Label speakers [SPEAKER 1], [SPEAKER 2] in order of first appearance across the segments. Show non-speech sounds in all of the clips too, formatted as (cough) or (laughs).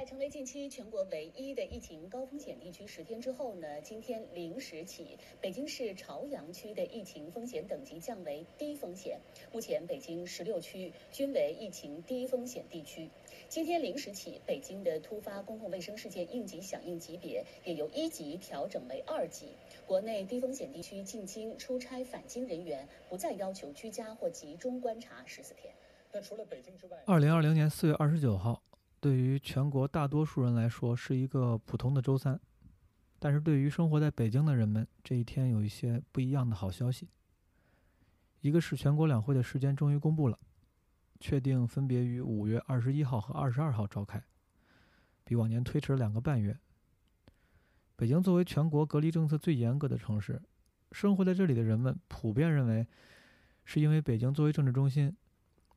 [SPEAKER 1] 在成为近期全国唯一的疫情高风险地区十天之后呢，今天零时起，北京市朝阳区的疫情风险等级降为低风险。目前，北京十六区均为疫情低风险地区。今天零时起，北京的突发公共卫生事件应急响应级别也由一级调整为二级。国内低风险地区进京、出差返京人员不再要求居家或集中观察十四天。
[SPEAKER 2] 那除了北京之外，
[SPEAKER 3] 二零二零年四月二十九号。对于全国大多数人来说是一个普通的周三，但是对于生活在北京的人们，这一天有一些不一样的好消息。一个是全国两会的时间终于公布了，确定分别于五月二十一号和二十二号召开，比往年推迟了两个半月。北京作为全国隔离政策最严格的城市，生活在这里的人们普遍认为，是因为北京作为政治中心，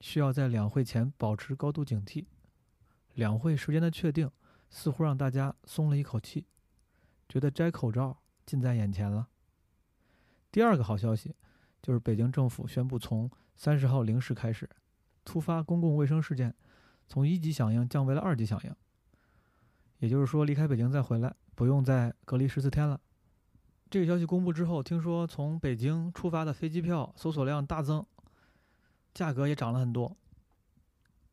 [SPEAKER 3] 需要在两会前保持高度警惕。两会时间的确定，似乎让大家松了一口气，觉得摘口罩近在眼前了。第二个好消息，就是北京政府宣布，从三十号零时开始，突发公共卫生事件从一级响应降为了二级响应。也就是说，离开北京再回来，不用再隔离十四天了。这个消息公布之后，听说从北京出发的飞机票搜索量大增，价格也涨了很多。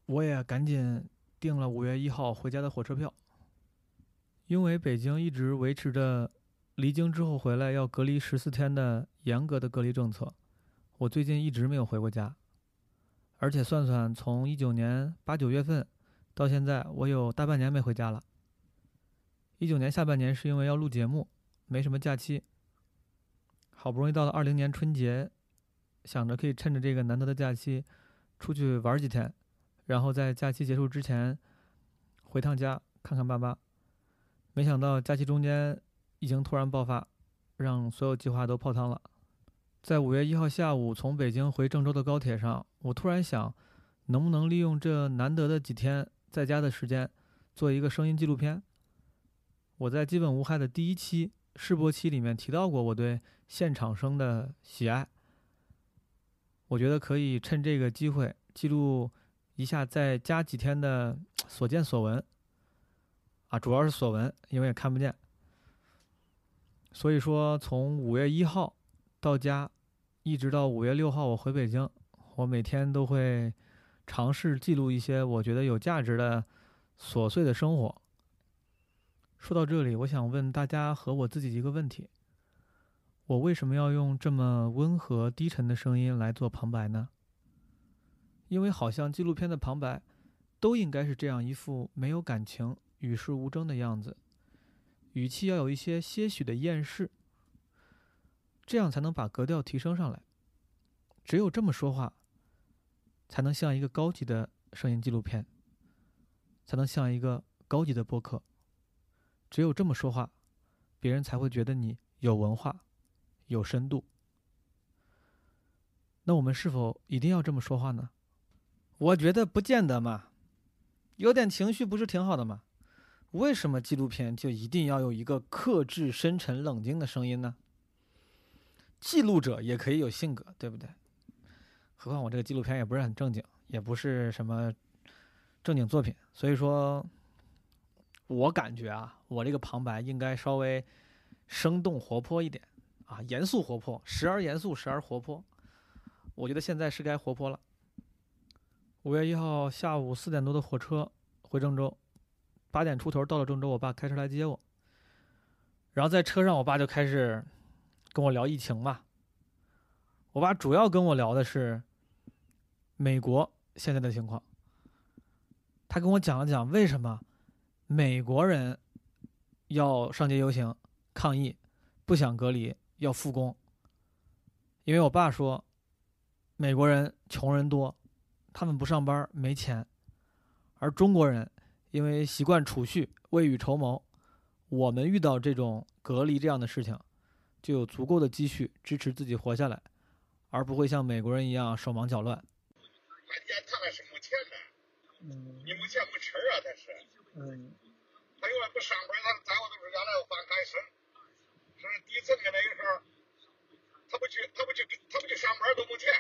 [SPEAKER 3] 我也赶紧。订了五月一号回家的火车票，因为北京一直维持着离京之后回来要隔离十四天的严格的隔离政策，我最近一直没有回过家，而且算算从一九年八九月份到现在，我有大半年没回家了。一九年下半年是因为要录节目，没什么假期，好不容易到了二零年春节，想着可以趁着这个难得的假期出去玩几天。然后在假期结束之前回趟家看看爸妈，没想到假期中间疫情突然爆发，让所有计划都泡汤了。在五月一号下午从北京回郑州的高铁上，我突然想，能不能利用这难得的几天在家的时间，做一个声音纪录片。我在基本无害的第一期试播期里面提到过我对现场声的喜爱，我觉得可以趁这个机会记录。一下再加几天的所见所闻，啊，主要是所闻，因为也看不见。所以说，从五月一号到家，一直到五月六号我回北京，我每天都会尝试记录一些我觉得有价值的琐碎的生活。说到这里，我想问大家和我自己一个问题：我为什么要用这么温和低沉的声音来做旁白呢？因为好像纪录片的旁白，都应该是这样一副没有感情、与世无争的样子，语气要有一些些许的厌世，这样才能把格调提升上来。只有这么说话，才能像一个高级的声音纪录片，才能像一个高级的播客。只有这么说话，别人才会觉得你有文化、有深度。那我们是否一定要这么说话呢？我觉得不见得嘛，有点情绪不是挺好的吗？为什么纪录片就一定要有一个克制、深沉、冷静的声音呢？记录者也可以有性格，对不对？何况我这个纪录片也不是很正经，也不是什么正经作品，所以说，我感觉啊，我这个旁白应该稍微生动活泼一点啊，严肃活泼，时而严肃，时而活泼。我觉得现在是该活泼了。五月一号下午四点多的火车回郑州，八点出头到了郑州，我爸开车来接我。然后在车上，我爸就开始跟我聊疫情嘛。我爸主要跟我聊的是美国现在的情况。他跟我讲了讲为什么美国人要上街游行抗议，不想隔离，要复工。因为我爸说，美国人穷人多。他们不上班没钱，而中国人因为习惯储蓄、未雨绸缪，我们遇到这种隔离这样的事情，就有足够的积蓄支持自己活下来，而不会像美国人一样手忙脚乱。
[SPEAKER 4] 关键他那是没钱的，嗯，你没钱没吃啊，他是，嗯，他因为不上班，他在我都是原来发开生，是底层的那个时候，他不去，他不去，他不去上班都没钱。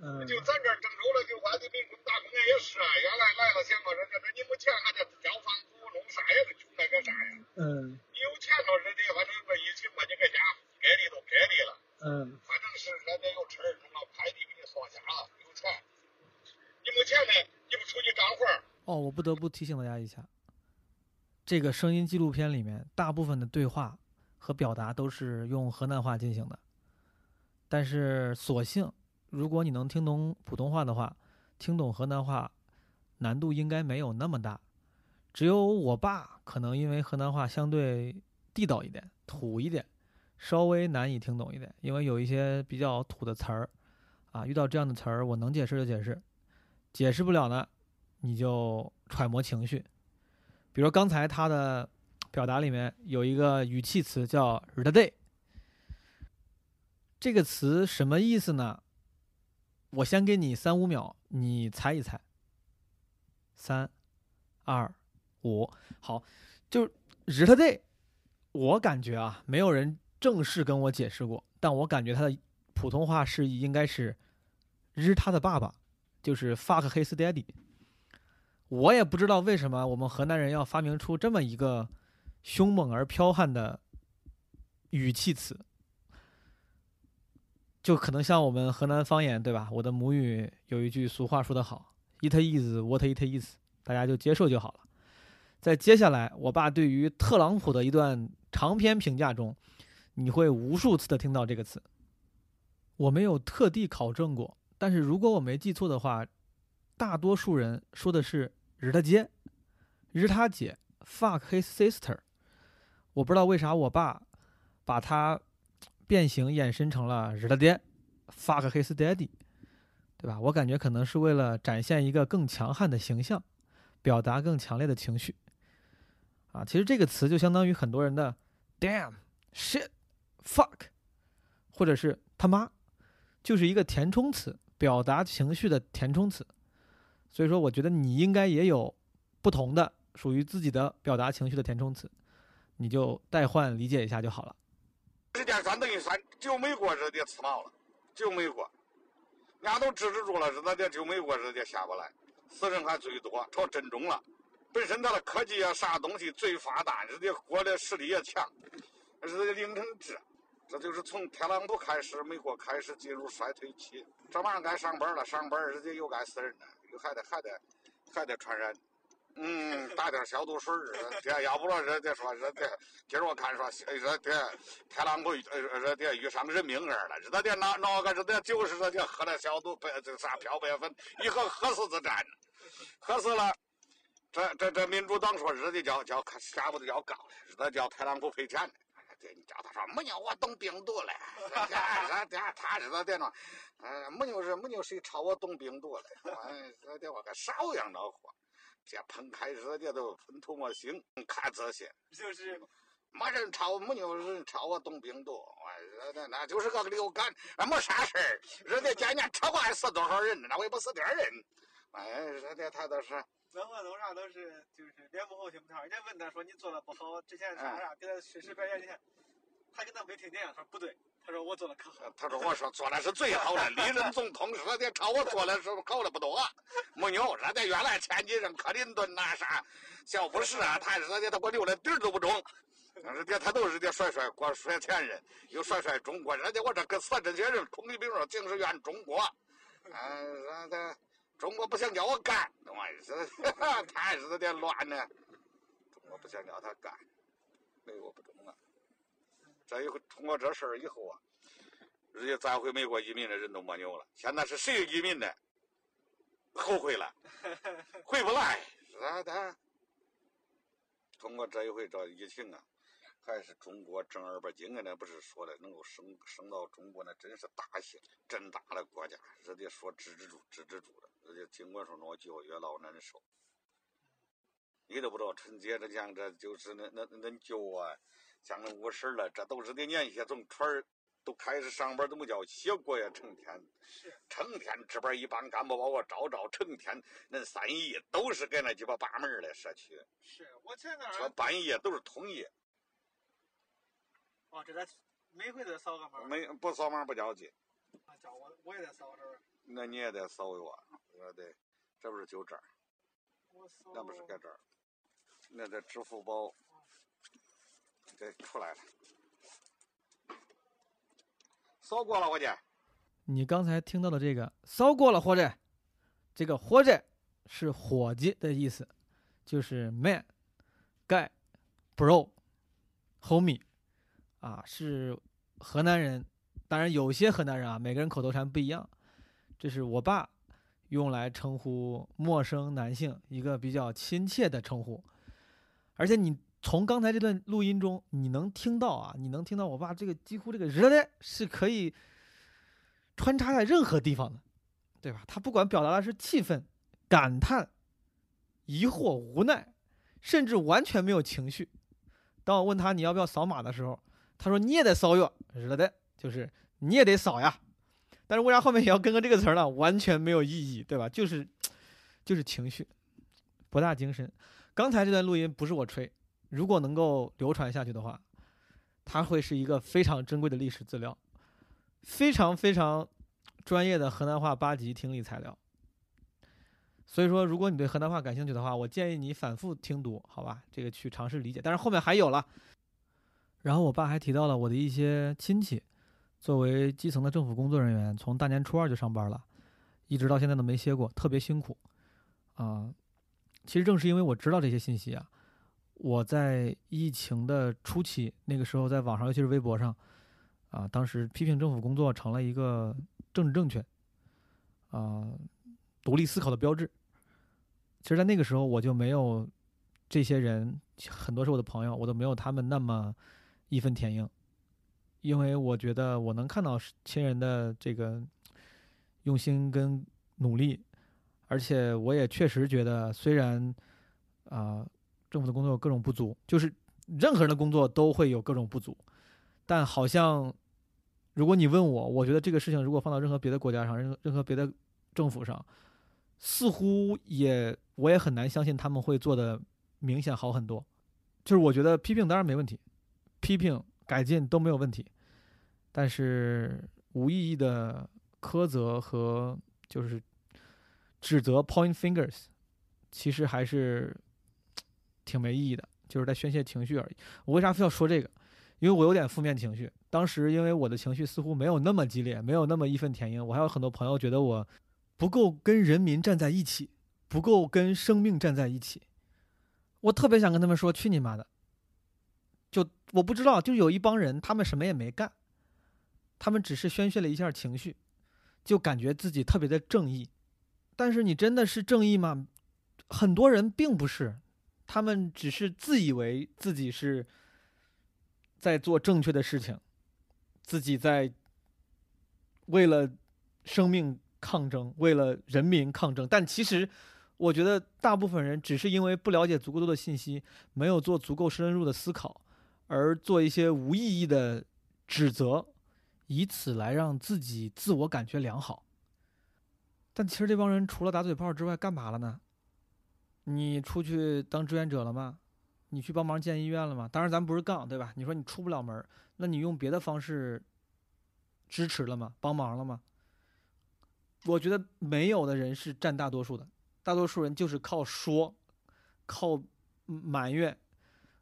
[SPEAKER 4] 嗯，就咱这郑州了，就外地民工打工也是啊，原来来了，想个人家说你没钱还得交房租。
[SPEAKER 5] 弄啥也是穷那个啥呀嗯。你有钱了，人家反正说疫情嘛，你搁家该离都该离了。嗯。反正是人家有车，弄个快递给你送家了，有钱。你没钱呢，你不出去干活。
[SPEAKER 3] 哦，我不得不提醒大家一下，这个声音纪录片里面大部分的对话和表达都是用河南话进行的，但是所幸，如果你能听懂普通话的话，听懂河南话难度应该没有那么大。只有我爸可能因为河南话相对地道一点、土一点，稍微难以听懂一点，因为有一些比较土的词儿，啊，遇到这样的词儿，我能解释就解释，解释不了呢，你就揣摩情绪。比如刚才他的表达里面有一个语气词叫“日的 day”，这个词什么意思呢？我先给你三五秒，你猜一猜。三、二。五好，就日他爹我感觉啊，没有人正式跟我解释过，但我感觉他的普通话是应该是日他的爸爸，就是 fuck his daddy。我也不知道为什么我们河南人要发明出这么一个凶猛而剽悍的语气词，就可能像我们河南方言对吧？我的母语有一句俗话说得好，it is what it is，大家就接受就好了。在接下来，我爸对于特朗普的一段长篇评价中，你会无数次的听到这个词。我没有特地考证过，但是如果我没记错的话，大多数人说的是“日他姐”，“日他姐 ”，“fuck his sister”。我不知道为啥我爸把他变形衍生成了“日他爹 ”，“fuck his daddy”，对吧？我感觉可能是为了展现一个更强悍的形象，表达更强烈的情绪。啊，其实这个词就相当于很多人的 “damn”、“shit”、“fuck”，或者是他妈，就是一个填充词，表达情绪的填充词。所以说，我觉得你应该也有不同的属于自己的表达情绪的填充词，你就代换理解一下就好了。
[SPEAKER 5] 时间算等于算，就美国日的吃毛了，就美国，人家都制止住了，日子的就美国日的下不来，死人还最多，朝真中了。本身它的科技啊，啥东西最发达，人家国的实力也强，人家凌成这，这就是从特朗普开始，美国开始进入衰退期。这马上该上班了，上班人家又该死人了，又还得还得还得传染。嗯，打点消毒水儿，这要不了人家说人家今儿我看说人家特朗普人家遇上人命案了，人家那那个人家就是人家喝了消毒白这啥漂白粉，一喝喝死就战，喝死了。这这这民主党说日的叫叫下午的要告了，日的叫特朗普赔钱对你叫他说没有我懂病毒了，这这他日的电脑，嗯，没有人没有谁朝我懂病毒了，哎，这我个少样恼火，这喷开日的都喷吐沫星，看这些
[SPEAKER 6] 就是
[SPEAKER 5] 没人查，没有人查我懂病毒，哎，那那就是个流感，没啥事儿，人家今年车祸死多少人，那我也不死点人，哎，人家他都是。
[SPEAKER 6] 任何弄啥都是就是脸不红心不跳，人家问他说你做的不好，之前啥啥给他事实表现，你看他跟他没听见，他说不对，他说我做的可好，
[SPEAKER 5] 他说我说做的是最好的，历任总统说的朝我做的时候好的不多，没有，人家原来前几任克林顿那啥，小布什啊，他人家他给我留的底儿都不中，人家他都是的甩甩国甩前任，又甩甩中国，人家我这跟死这些人，孔乙丙说净是怨中国，嗯，人家。中国不想叫我干，我日太日的乱呢。中国不想叫他干，美国不中啊。这一回通过这事儿以后啊，人家再回美国移民的人都没有了。现在是谁移民的？后悔了，(laughs) 回不来。是的。通过这一回这疫情啊。还是中国正儿八经的，那不是说的能够升升到中国，那真是大兴真大的国家。人家说支持住，支持住了。人家尽管说我教越老难受，你都不知道春节这像这就是那那那舅啊，像那五十了，这都是的年些从村儿都开始上班，都没叫歇过呀，成天
[SPEAKER 6] 是
[SPEAKER 5] 成天值班，一帮干部把我招招，成天那三姨都是给那鸡巴把门的社区。
[SPEAKER 6] 是我前段
[SPEAKER 5] 说半夜都是通夜。
[SPEAKER 6] 哦，这在每回都扫个码。
[SPEAKER 5] 没不扫码不交
[SPEAKER 6] 钱。啊，叫我我也得扫这儿。
[SPEAKER 5] 那你也得扫我，我得，这不是就这儿。
[SPEAKER 6] 我扫。
[SPEAKER 5] 那不是搁这儿，那在支付宝。
[SPEAKER 4] 这出来了，骚过了，伙计。
[SPEAKER 3] 你刚才听到的这个“骚过了，伙计”，这个“伙计”是伙计的意思，就是 man、guy、bro、homie，啊，是河南人。当然，有些河南人啊，每个人口头禅不一样。这是我爸用来称呼陌生男性一个比较亲切的称呼，而且你。从刚才这段录音中，你能听到啊？你能听到我爸这个几乎这个热的是可以穿插在任何地方的，对吧？他不管表达的是气愤、感叹、疑惑、无奈，甚至完全没有情绪。当我问他你要不要扫码的时候，他说你也得扫哟，热的，就是你也得扫呀。但是为啥后面也要跟个这个词儿呢？完全没有意义，对吧？就是就是情绪，博大精深。刚才这段录音不是我吹。如果能够流传下去的话，它会是一个非常珍贵的历史资料，非常非常专业的河南话八级听力材料。所以说，如果你对河南话感兴趣的话，我建议你反复听读，好吧？这个去尝试理解。但是后面还有了。然后我爸还提到了我的一些亲戚，作为基层的政府工作人员，从大年初二就上班了，一直到现在都没歇过，特别辛苦。啊，其实正是因为我知道这些信息啊。我在疫情的初期，那个时候在网上，尤其是微博上，啊，当时批评政府工作成了一个政治正确，啊，独立思考的标志。其实，在那个时候，我就没有这些人，很多是我的朋友，我都没有他们那么义愤填膺，因为我觉得我能看到亲人的这个用心跟努力，而且我也确实觉得，虽然啊。政府的工作有各种不足，就是任何人的工作都会有各种不足，但好像如果你问我，我觉得这个事情如果放到任何别的国家上，任何任何别的政府上，似乎也我也很难相信他们会做的明显好很多。就是我觉得批评当然没问题，批评改进都没有问题，但是无意义的苛责和就是指责 （point fingers） 其实还是。挺没意义的，就是在宣泄情绪而已。我为啥非要说这个？因为我有点负面情绪。当时因为我的情绪似乎没有那么激烈，没有那么义愤填膺。我还有很多朋友觉得我不够跟人民站在一起，不够跟生命站在一起。我特别想跟他们说：“去你妈的！”就我不知道，就有一帮人，他们什么也没干，他们只是宣泄了一下情绪，就感觉自己特别的正义。但是你真的是正义吗？很多人并不是。他们只是自以为自己是在做正确的事情，自己在为了生命抗争，为了人民抗争。但其实，我觉得大部分人只是因为不了解足够多的信息，没有做足够深入的思考，而做一些无意义的指责，以此来让自己自我感觉良好。但其实这帮人除了打嘴炮之外，干嘛了呢？你出去当志愿者了吗？你去帮忙建医院了吗？当然，咱不是杠，对吧？你说你出不了门，那你用别的方式支持了吗？帮忙了吗？我觉得没有的人是占大多数的，大多数人就是靠说、靠埋怨、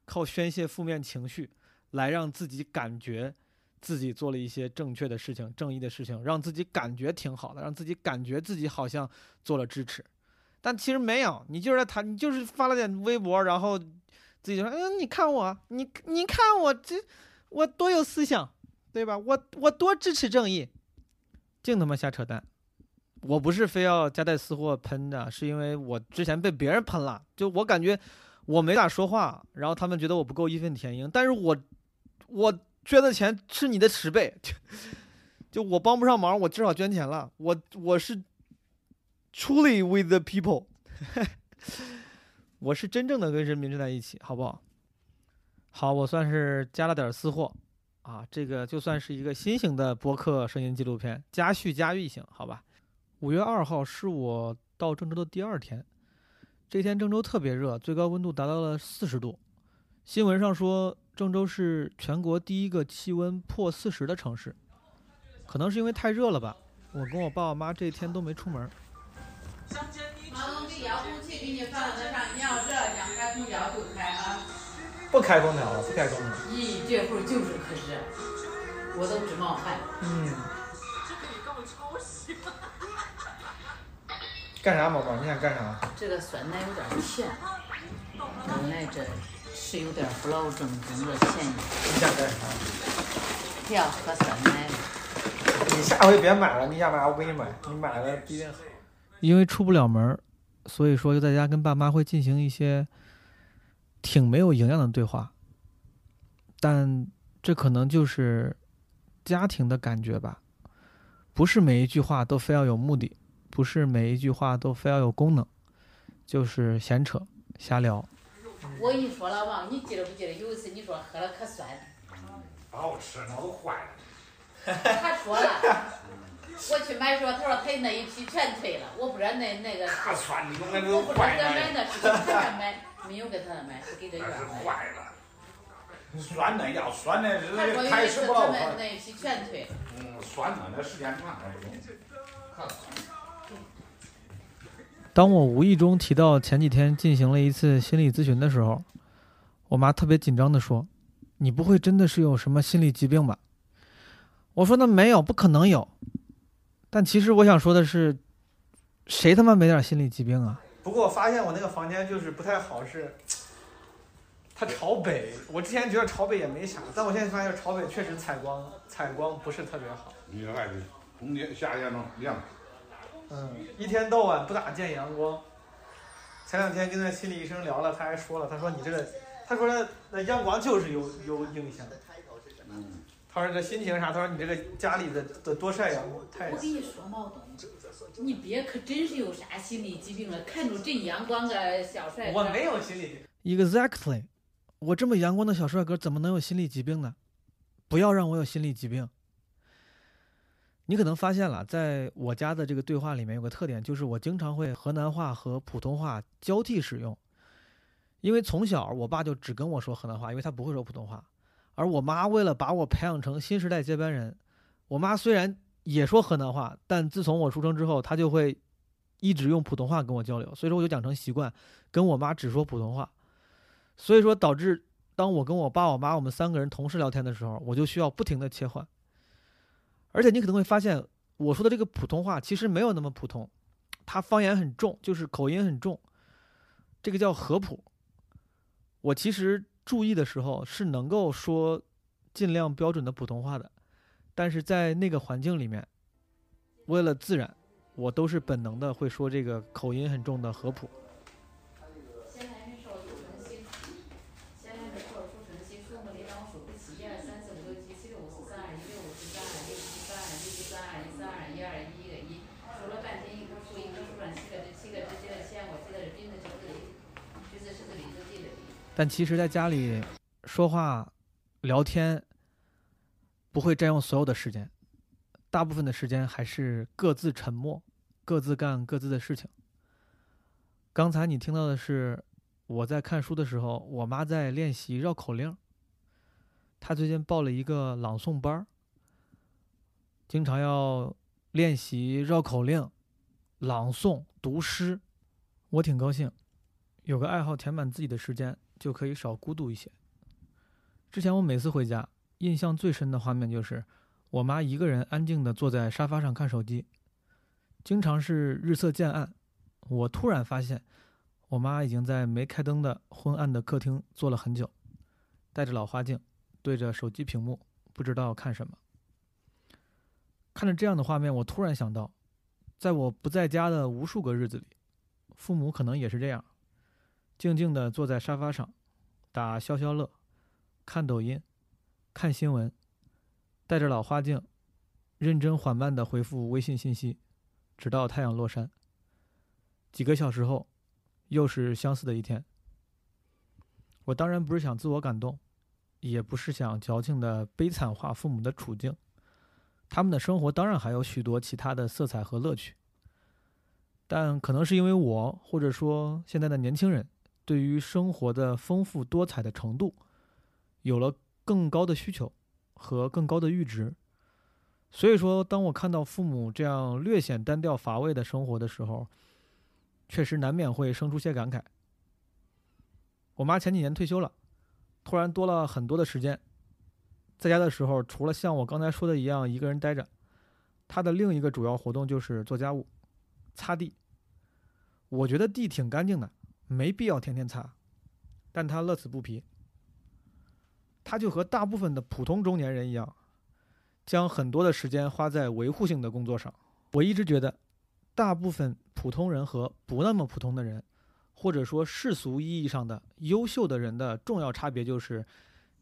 [SPEAKER 3] 靠宣泄负面情绪，来让自己感觉自己做了一些正确的事情、正义的事情，让自己感觉挺好的，让自己感觉自己好像做了支持。但其实没有，你就是在谈，你就是发了点微博，然后自己说：“嗯，你看我，你你看我这，我多有思想，对吧？我我多支持正义，净他妈瞎扯淡！我不是非要夹带私货喷的，是因为我之前被别人喷了，就我感觉我没咋说话，然后他们觉得我不够义愤填膺，但是我我捐的钱是你的十倍，就 (laughs) 就我帮不上忙，我至少捐钱了，我我是。Truly with the people，(laughs) 我是真正的跟人民站在一起，好不好？好，我算是加了点私货啊，这个就算是一个新型的播客声音纪录片，加叙加寓型，好吧？五月二号是我到郑州的第二天，这天郑州特别热，最高温度达到了四十度。新闻上说郑州是全国第一个气温破四十的城市，可能是因为太热了吧？我跟我爸我妈这一天都没出门。毛遥控器给你放在上，你要热，想开空调就开啊。
[SPEAKER 7] 不开空调了，不开空调。
[SPEAKER 8] 咦，这会儿就是可热，我都直冒汗。
[SPEAKER 7] 嗯。干啥，宝宝？你想干啥？
[SPEAKER 8] 这个酸奶有点甜，本来这是有点不老正宗的咸意。
[SPEAKER 7] 你想干啥？
[SPEAKER 8] 不要喝酸奶了。
[SPEAKER 7] 你下回别买了，你想买我给你买，你买了必定好。
[SPEAKER 3] 因为出不了门，所以说就在家跟爸妈会进行一些挺没有营养的对话，但这可能就是家庭的感觉吧。不是每一句话都非要有目的。不是每一句话都非要有功能，就是闲扯瞎聊。
[SPEAKER 8] 我跟你说了嘛，你记得不记得有一次你说喝了可酸？
[SPEAKER 5] 不好吃，那都坏了。
[SPEAKER 8] 他说了，我去买说，他说他那一批全退了，我不知道那那个。
[SPEAKER 5] 可酸，你弄那
[SPEAKER 8] 都坏了。我不知道
[SPEAKER 5] 买
[SPEAKER 8] 的是给他那买，没有给他那买，是给这院
[SPEAKER 5] 买。坏了。酸的要酸的，
[SPEAKER 8] 他说有一次他们那一批全退。
[SPEAKER 5] 嗯，酸的那时间长了不中。
[SPEAKER 3] 当我无意中提到前几天进行了一次心理咨询的时候，我妈特别紧张地说：“你不会真的是有什么心理疾病吧？”我说：“那没有，不可能有。”但其实我想说的是，谁他妈没点心理疾病啊？
[SPEAKER 7] 不过我发现我那个房间就是不太好，是它朝北。我之前觉得朝北也没啥，但我现在发现朝北确实采光采光不是特别好。
[SPEAKER 5] 你爱的冬天夏天能亮。
[SPEAKER 7] 嗯，一天到晚不咋见阳光。前两天跟那心理医生聊了，他还说了，他说你这个，他说那那阳光就是有有影响。嗯。他说这心情啥？他说你这个家里的的多晒阳光，太。
[SPEAKER 8] 我跟你说毛东，你别可真是有啥心理疾病了，看着这阳光个小帅
[SPEAKER 7] 哥。我没有心理。
[SPEAKER 3] Exactly，我这么阳光的小帅哥怎么能有心理疾病呢？不要让我有心理疾病。你可能发现了，在我家的这个对话里面有个特点，就是我经常会河南话和普通话交替使用。因为从小我爸就只跟我说河南话，因为他不会说普通话。而我妈为了把我培养成新时代接班人，我妈虽然也说河南话，但自从我出生之后，她就会一直用普通话跟我交流。所以说我就养成习惯，跟我妈只说普通话。所以说导致当我跟我爸、我妈我们三个人同时聊天的时候，我就需要不停的切换。而且你可能会发现，我说的这个普通话其实没有那么普通，它方言很重，就是口音很重。这个叫合普。我其实注意的时候是能够说尽量标准的普通话的，但是在那个环境里面，为了自然，我都是本能的会说这个口音很重的合浦。但其实，在家里说话、聊天不会占用所有的时间，大部分的时间还是各自沉默，各自干各自的事情。刚才你听到的是我在看书的时候，我妈在练习绕口令。她最近报了一个朗诵班经常要练习绕口令、朗诵、读诗。我挺高兴，有个爱好填满自己的时间。就可以少孤独一些。之前我每次回家，印象最深的画面就是我妈一个人安静地坐在沙发上看手机，经常是日色渐暗，我突然发现，我妈已经在没开灯的昏暗的客厅坐了很久，戴着老花镜，对着手机屏幕，不知道看什么。看着这样的画面，我突然想到，在我不在家的无数个日子里，父母可能也是这样。静静地坐在沙发上，打消消乐，看抖音，看新闻，戴着老花镜，认真缓慢地回复微信信息，直到太阳落山。几个小时后，又是相似的一天。我当然不是想自我感动，也不是想矫情的悲惨化父母的处境，他们的生活当然还有许多其他的色彩和乐趣。但可能是因为我，或者说现在的年轻人。对于生活的丰富多彩的程度，有了更高的需求和更高的阈值，所以说，当我看到父母这样略显单调乏味的生活的时候，确实难免会生出些感慨。我妈前几年退休了，突然多了很多的时间。在家的时候，除了像我刚才说的一样一个人待着，她的另一个主要活动就是做家务、擦地。我觉得地挺干净的，没必要天天擦，但他乐此不疲。他就和大部分的普通中年人一样，将很多的时间花在维护性的工作上。我一直觉得，大部分普通人和不那么普通的人，或者说世俗意义上的优秀的人的重要差别就是，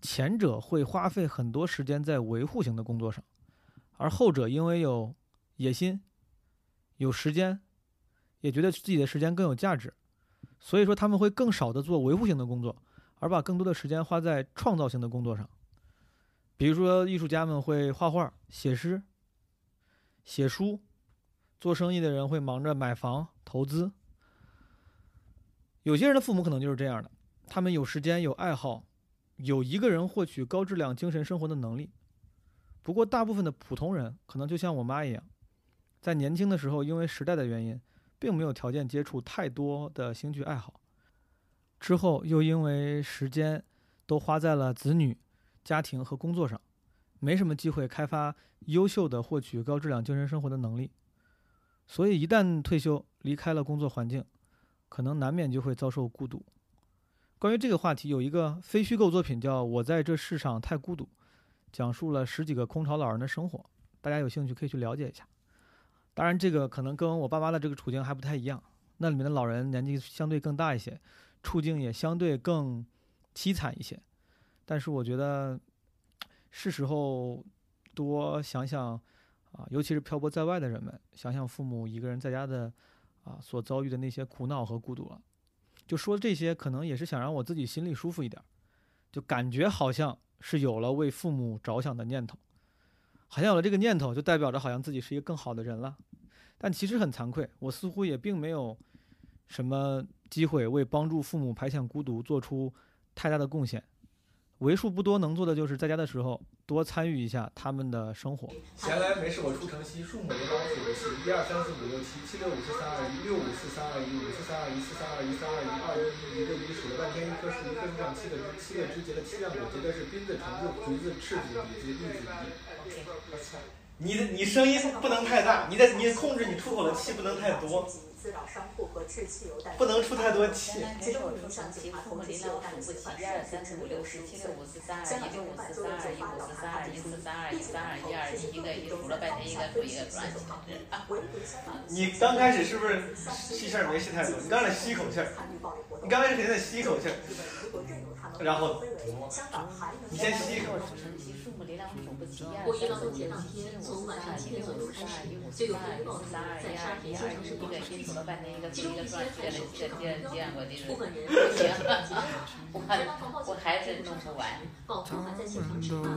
[SPEAKER 3] 前者会花费很多时间在维护型的工作上，而后者因为有野心、有时间，也觉得自己的时间更有价值，所以说他们会更少的做维护性的工作。而把更多的时间花在创造性的工作上，比如说艺术家们会画画、写诗、写书；做生意的人会忙着买房、投资。有些人的父母可能就是这样的，他们有时间、有爱好，有一个人获取高质量精神生活的能力。不过，大部分的普通人可能就像我妈一样，在年轻的时候因为时代的原因，并没有条件接触太多的兴趣爱好。之后又因为时间都花在了子女、家庭和工作上，没什么机会开发优秀的获取高质量精神生活的能力，所以一旦退休离开了工作环境，可能难免就会遭受孤独。关于这个话题，有一个非虚构作品叫《我在这世上太孤独》，讲述了十几个空巢老人的生活，大家有兴趣可以去了解一下。当然，这个可能跟我爸妈的这个处境还不太一样，那里面的老人年纪相对更大一些。处境也相对更凄惨一些，但是我觉得是时候多想想啊，尤其是漂泊在外的人们，想想父母一个人在家的啊所遭遇的那些苦恼和孤独了。就说这些，可能也是想让我自己心里舒服一点，就感觉好像是有了为父母着想的念头，好像有了这个念头，就代表着好像自己是一个更好的人了。但其实很惭愧，我似乎也并没有什么。机会为帮助父母排遣孤独做出太大的贡献，为数不多能做的就是在家的时候多参与一下他们的生活。
[SPEAKER 2] 闲来没事我出城西，数母连老数的西，一二三四五六七，七六五四三二一，六五四三二一，五四三二一，四三二一，三二一，二一一，一个一，数了半天一棵树，一棵树上七个枝，七个枝结了七样果，结的是槟子、橙子、橘子、赤子、李子、栗子、梨。你的你声音不能太大，你的你控制你出口的气不能太多。滋扰商铺和制汽油弹，不能出太多气。接受影响警察通缉六弹数不齐，一二三四五六十七六五四三二一六五四三二一五四三二一四三二一三二一二一一个一数了半天一个数一个转。你刚开始是不是气气儿没吸太多？你刚才吸一口气儿，你刚开始肯定得吸一口气儿，然后你先吸一口。我一到前两天，从晚上七点左右开始，就有人报警在沙田新城市广场失踪。其中一些还是涉嫌犯罪，部分人被警方拘捕。警方报警后，警方还暴徒还在现场吃饭。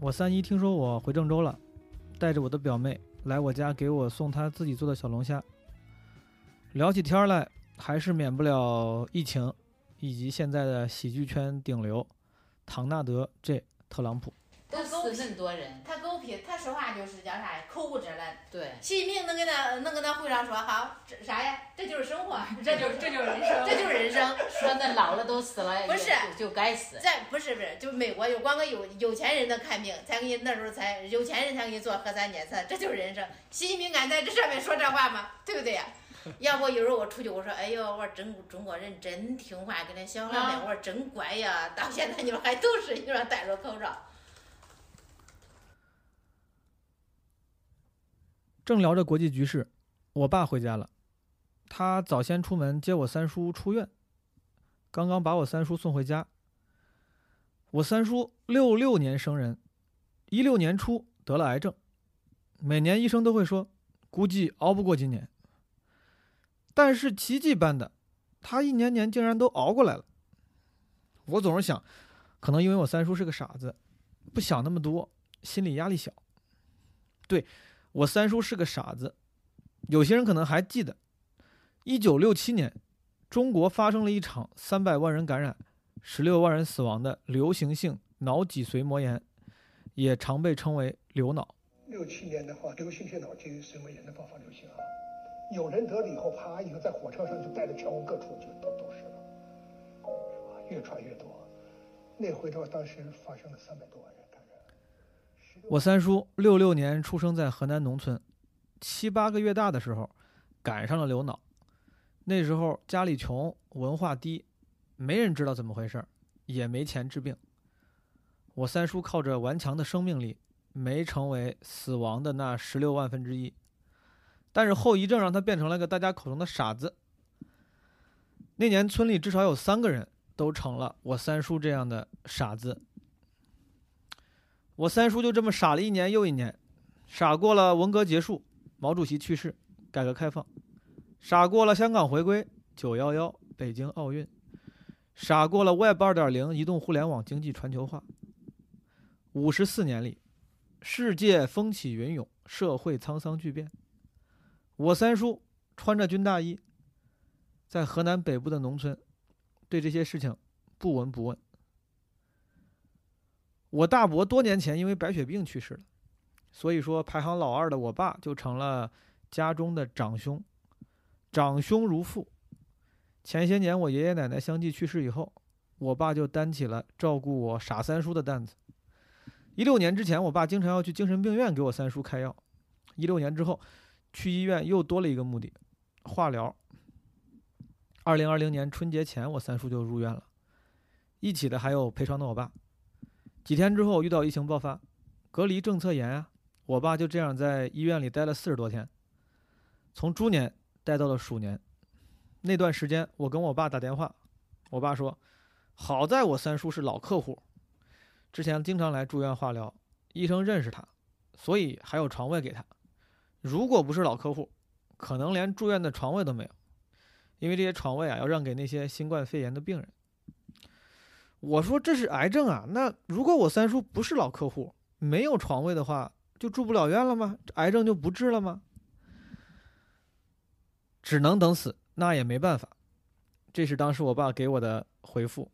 [SPEAKER 2] 我三姨听说我回郑州了，带着我的表妹来我家给我送她自己做的小龙虾。聊起天来，还是免不了疫情，以及现在的喜剧圈顶流唐纳德 J 特朗普。
[SPEAKER 9] 那么多人，他狗屁，他说话就是叫啥口无遮拦。
[SPEAKER 2] 对。
[SPEAKER 9] 习近平能跟他能跟他会上说好，这啥呀？这就是生活，(laughs) 这就这就是人生，(laughs) 这就是人生。
[SPEAKER 2] 说那老了都死了，
[SPEAKER 9] 不是
[SPEAKER 2] 就该死。
[SPEAKER 9] 在不是不是，就美国就光个有有钱人能看病，才给你那时候才有钱人才给你做核酸检测，这就是人生。习近平敢在这上面说这话吗？对不对呀？(laughs) 要不有时候我出去我说，哎呦，我说中中国人真听话，跟那小孩们，我说真乖呀。到现在你们还都是你说戴着口罩。
[SPEAKER 3] 正聊着国际局势，我爸回家了。他早先出门接我三叔出院。刚刚把我三叔送回家。我三叔六六年生人，一六年初得了癌症，每年医生都会说，估计熬不过今年。但是奇迹般的，他一年年竟然都熬过来了。我总是想，可能因为我三叔是个傻子，不想那么多，心理压力小。对，我三叔是个傻子。有些人可能还记得，一九六七年，中国发生了一场三百万人感染。十六万人死亡的流行性脑脊髓膜炎，也常被称为流脑。
[SPEAKER 10] 六七年的话，流行性脑脊髓膜炎的爆发流行啊，有人得了以后，啪一个在火车上就带着全国各处就都都是了，是吧？越传越多。那回头当时发生了三百多万人。
[SPEAKER 3] 我三叔六六年出生在河南农村，七八个月大的时候赶上了流脑，那时候家里穷，文化低。没人知道怎么回事也没钱治病。我三叔靠着顽强的生命力，没成为死亡的那十六万分之一。但是后遗症让他变成了个大家口中的傻子。那年村里至少有三个人都成了我三叔这样的傻子。我三叔就这么傻了一年又一年，傻过了文革结束，毛主席去世，改革开放，傻过了香港回归，九幺幺，北京奥运。傻过了 Web 2.0移动互联网经济全球化。五十四年里，世界风起云涌，社会沧桑巨变。我三叔穿着军大衣，在河南北部的农村，对这些事情不闻不问。我大伯多年前因为白血病去世了，所以说排行老二的我爸就成了家中的长兄，长兄如父。前些年我爷爷奶奶相继去世以后，我爸就担起了照顾我傻三叔的担子。一六年之前，我爸经常要去精神病院给我三叔开药。一六年之后，去医院又多了一个目的，化疗。二零二零年春节前，我三叔就入院了，一起的还有陪床的我爸。几天之后遇到疫情爆发，隔离政策严啊，我爸就这样在医院里待了四十多天，从猪年待到了鼠年。那段时间，我跟我爸打电话，我爸说：“好在我三叔是老客户，之前经常来住院化疗，医生认识他，所以还有床位给他。如果不是老客户，可能连住院的床位都没有，因为这些床位啊要让给那些新冠肺炎的病人。”我说：“这是癌症啊，那如果我三叔不是老客户，没有床位的话，就住不了院了吗？癌症就不治了吗？只能等死。”那也没办法，这是当时我爸给我的回复。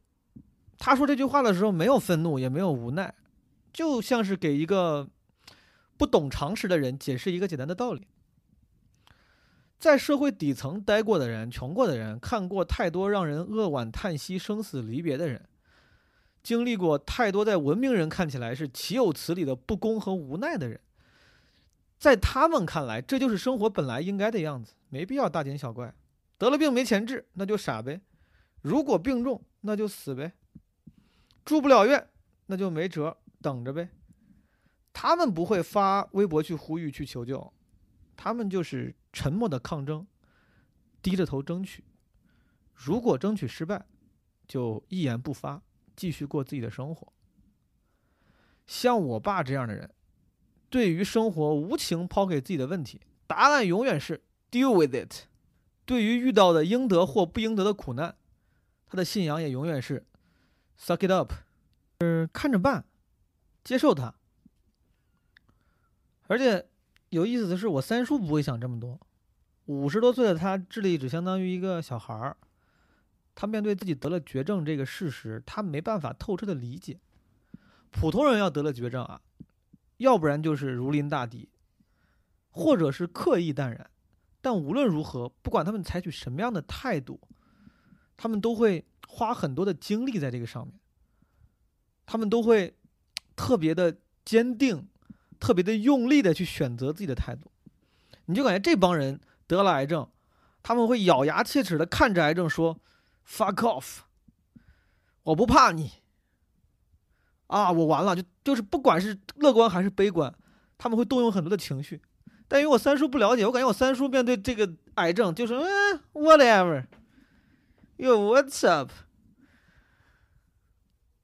[SPEAKER 3] 他说这句话的时候没有愤怒，也没有无奈，就像是给一个不懂常识的人解释一个简单的道理。在社会底层待过的人、穷过的人、看过太多让人扼腕叹息生死离别的人，经历过太多在文明人看起来是岂有此理的不公和无奈的人，在他们看来，这就是生活本来应该的样子，没必要大惊小怪。得了病没钱治，那就傻呗；如果病重，那就死呗；住不了院，那就没辙，等着呗。他们不会发微博去呼吁、去求救，他们就是沉默的抗争，低着头争取。如果争取失败，就一言不发，继续过自己的生活。像我爸这样的人，对于生活无情抛给自己的问题，答案永远是 deal with it。对于遇到的应得或不应得的苦难，他的信仰也永远是 “suck it up”，是看着办，接受它。而且有意思的是，我三叔不会想这么多。五十多岁的他智力只相当于一个小孩儿，他面对自己得了绝症这个事实，他没办法透彻的理解。普通人要得了绝症啊，要不然就是如临大敌，或者是刻意淡然。但无论如何，不管他们采取什么样的态度，他们都会花很多的精力在这个上面。他们都会特别的坚定，特别的用力的去选择自己的态度。你就感觉这帮人得了癌症，他们会咬牙切齿的看着癌症说：“fuck off，我不怕你。”啊，我完了，就就是不管是乐观还是悲观，他们会动用很多的情绪。但因为我三叔不了解，我感觉我三叔面对这个癌症就是嗯，whatever，yo what's up，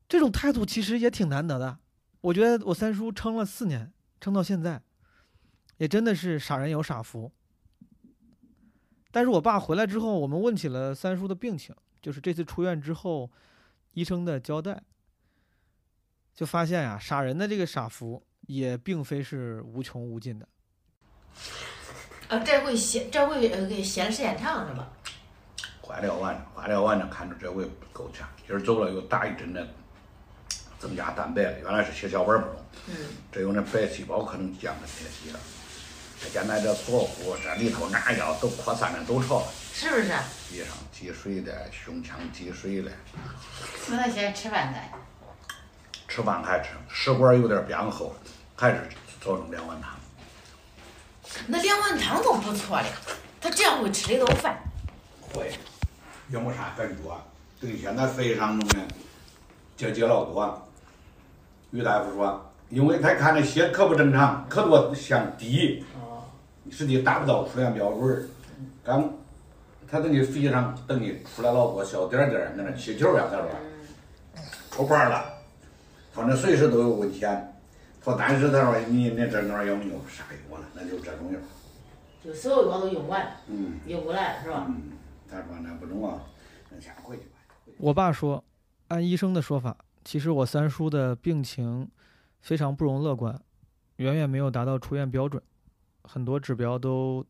[SPEAKER 3] 这种态度其实也挺难得的。我觉得我三叔撑了四年，撑到现在，也真的是傻人有傻福。但是我爸回来之后，我们问起了三叔的病情，就是这次出院之后，医生的交代，就发现呀，傻人的这个傻福也并非是无穷无尽的。
[SPEAKER 9] 啊，这回写这回呃给写了时间长是吧？
[SPEAKER 5] 化疗完，化疗完了，看着这回够呛，今儿走了又打一针的增加蛋白了，原来是血小板不中，
[SPEAKER 9] 嗯，
[SPEAKER 5] 这有那白细胞可能降了些些了。这现在这锁骨这里头哪要都扩散的都潮了，
[SPEAKER 9] 是不是？
[SPEAKER 5] 地上积水的，胸腔积水的。
[SPEAKER 9] 那他现在吃饭呢？
[SPEAKER 5] 吃饭还吃，食管有点变厚，还是做成两碗汤。
[SPEAKER 9] 那两碗汤都不错了，他这样会吃得到饭。
[SPEAKER 5] 会，也没啥感觉。对现在肺上弄的结节老多，于大夫说，因为他看那血可不正常，可多像低，实际达不到出院标准。刚，他等于肺上等于出来老多小点点，儿那气球一样在那出块了。他说那随时都有危险。说但是他说你那这那药没有啥用了，那就这种药。
[SPEAKER 9] 就所有药都用完，
[SPEAKER 5] 嗯，
[SPEAKER 9] 用不来是吧？
[SPEAKER 5] 嗯，他说那不中啊，那先回去吧。
[SPEAKER 3] 我爸说，按医生的说法，其实我三叔的病情非常不容乐观，远远没有达到出院标准，很多指标都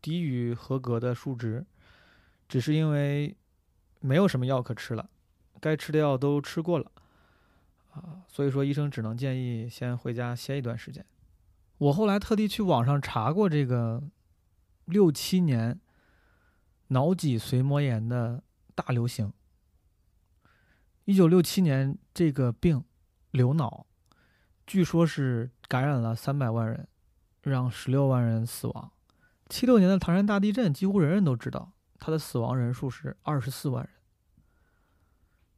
[SPEAKER 3] 低于合格的数值，只是因为没有什么药可吃了，该吃的药都吃过了，啊，所以说医生只能建议先回家歇一段时间。我后来特地去网上查过这个六七年脑脊髓膜炎的大流行。一九六七年，这个病流脑，据说是感染了三百万人，让十六万人死亡。七六年的唐山大地震，几乎人人都知道，它的死亡人数是二十四万人。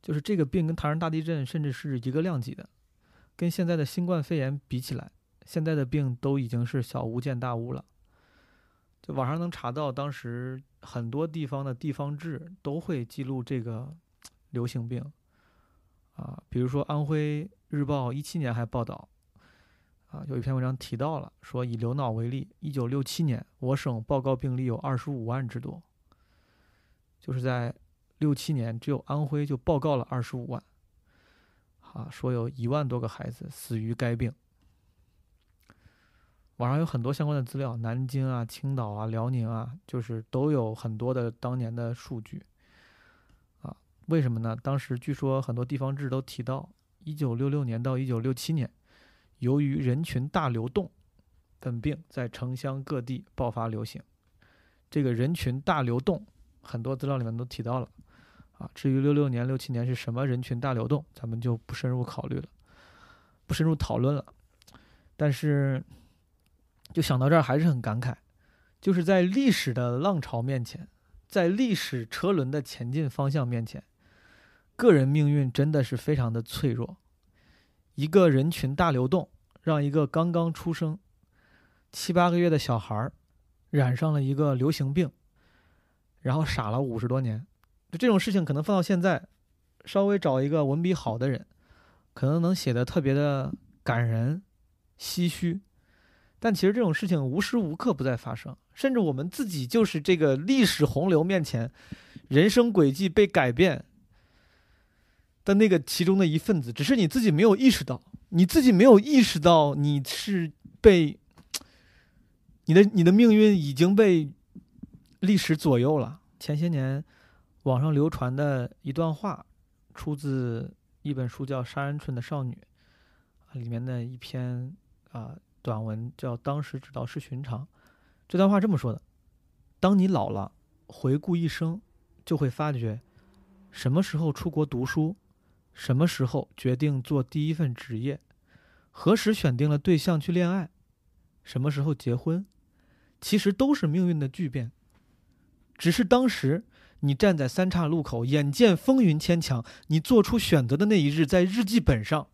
[SPEAKER 3] 就是这个病跟唐山大地震甚至是一个量级的，跟现在的新冠肺炎比起来，现在的病都已经是小巫见大巫了。就网上能查到，当时很多地方的地方志都会记录这个流行病。啊，比如说《安徽日报》一七年还报道，啊，有一篇文章提到了，说以流脑为例，一九六七年我省报告病例有二十五万之多，就是在六七年只有安徽就报告了二十五万，啊，说有一万多个孩子死于该病。网上有很多相关的资料，南京啊、青岛啊、辽宁啊，就是都有很多的当年的数据。啊为什么呢？当时据说很多地方志都提到，一九六六年到一九六七年，由于人群大流动，本病在城乡各地爆发流行。这个人群大流动，很多资料里面都提到了。啊，至于六六年、六七年是什么人群大流动，咱们就不深入考虑了，不深入讨论了。但是，就想到这儿还是很感慨，就是在历史的浪潮面前，在历史车轮的前进方向面前。个人命运真的是非常的脆弱，一个人群大流动，让一个刚刚出生七八个月的小孩染上了一个流行病，然后傻了五十多年。就这种事情，可能放到现在，稍微找一个文笔好的人，可能能写的特别的感人、唏嘘。但其实这种事情无时无刻不在发生，甚至我们自己就是这个历史洪流面前，人生轨迹被改变。的那个其中的一份子，只是你自己没有意识到，你自己没有意识到你是被 (tsk) 你的你的命运已经被历史左右了。前些年网上流传的一段话，出自一本书叫《杀人村的少女》里面的一篇啊短文，叫《当时只道是寻常》。这段话这么说的：当你老了，回顾一生，就会发觉什么时候出国读书。什么时候决定做第一份职业？何时选定了对象去恋爱？什么时候结婚？其实都是命运的巨变。只是当时你站在三岔路口，眼见风云牵强，你做出选择的那一日，在日记本上，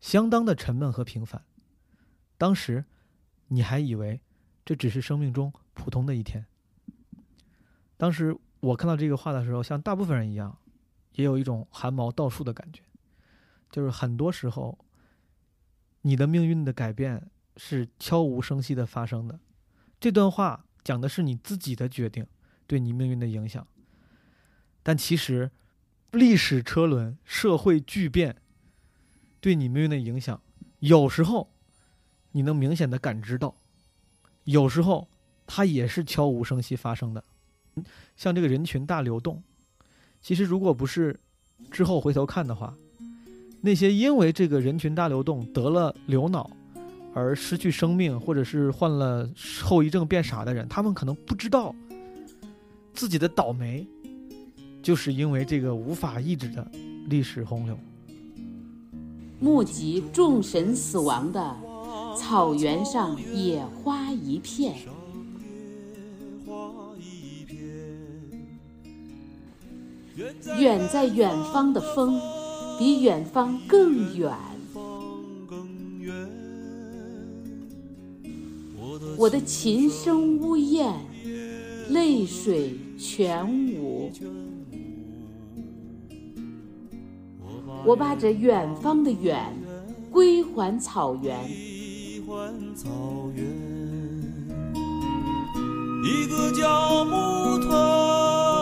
[SPEAKER 3] 相当的沉闷和平凡。当时，你还以为这只是生命中普通的一天。当时我看到这个话的时候，像大部分人一样。也有一种汗毛倒竖的感觉，就是很多时候，你的命运的改变是悄无声息的发生的。这段话讲的是你自己的决定对你命运的影响，但其实，历史车轮、社会巨变对你命运的影响，有时候你能明显的感知到，有时候它也是悄无声息发生的。像这个人群大流动，其实如果不是之后回头看的话，那些因为这个人群大流动得了流脑而失去生命，或者是患了后遗症变傻的人，他们可能不知道自己的倒霉，就是因为这个无法抑制的历史洪流。
[SPEAKER 11] 目击众神死亡的草原上野花一片。远在远方的风，比远方更远。我的琴声呜咽，泪水全无。我把这远方的远，归还草原。一个叫木头。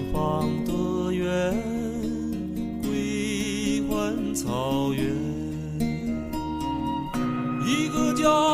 [SPEAKER 11] 草原，一个叫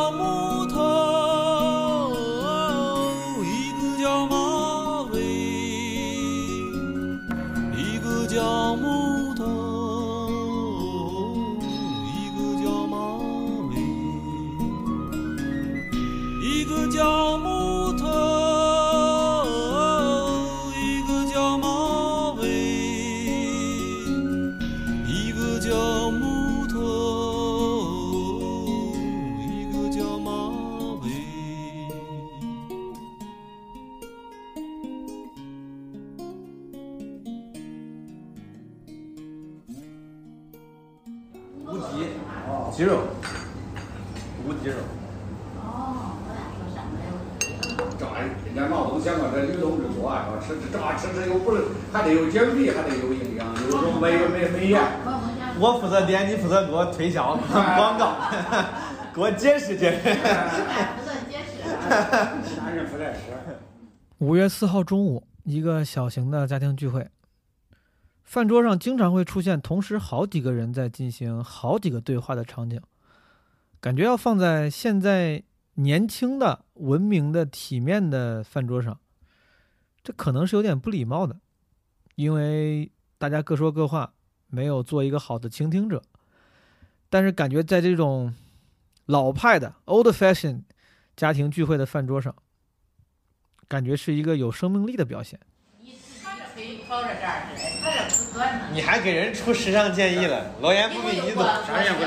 [SPEAKER 9] 我
[SPEAKER 2] 负责点，你负责给我推销 (laughs) 广告，(laughs) 给我解释解释。
[SPEAKER 9] 不算解释。
[SPEAKER 5] 男人负责吃。
[SPEAKER 3] 五月四号中午，一个小型的家庭聚会。饭桌上经常会出现同时好几个人在进行好几个对话的场景，感觉要放在现在年轻的、文明的、体面的饭桌上，这可能是有点不礼貌的，因为大家各说各话，没有做一个好的倾听者。但是感觉在这种老派的 old fashion 家庭聚会的饭桌上，感觉是一个有生命力的表现。
[SPEAKER 2] 你还给人出时尚建议了，老严不给你走。
[SPEAKER 9] 啥也不就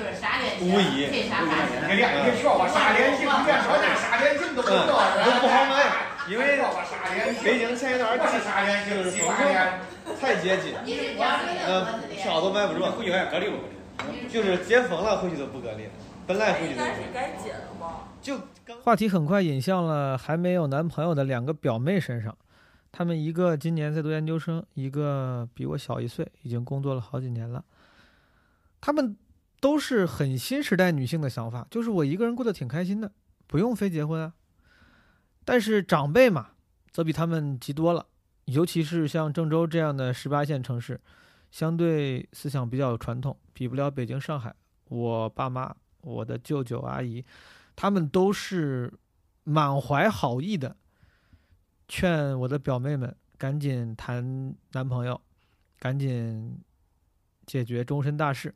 [SPEAKER 9] 是啥脸型，
[SPEAKER 2] 无疑。
[SPEAKER 9] 配啥发型？
[SPEAKER 5] 你说我，啥脸型？连说那啥脸型都不知道，
[SPEAKER 2] 都不好买，因为北京前一段儿
[SPEAKER 5] 啥脸型
[SPEAKER 2] 就是风控太接近，呃，票都买不着。
[SPEAKER 5] 回去还隔离不？
[SPEAKER 2] 就是解封了，回去都不隔离，本来回去都。
[SPEAKER 12] 该是该解了吗？
[SPEAKER 3] 就话题很快引向了还没有男朋友的两个表妹身上。他们一个今年在读研究生，一个比我小一岁，已经工作了好几年了。他们都是很新时代女性的想法，就是我一个人过得挺开心的，不用非结婚啊。但是长辈嘛，则比他们急多了，尤其是像郑州这样的十八线城市，相对思想比较传统，比不了北京、上海，我爸妈、我的舅舅阿姨，他们都是满怀好意的，劝我的表妹们赶紧谈男朋友，赶紧解决终身大事，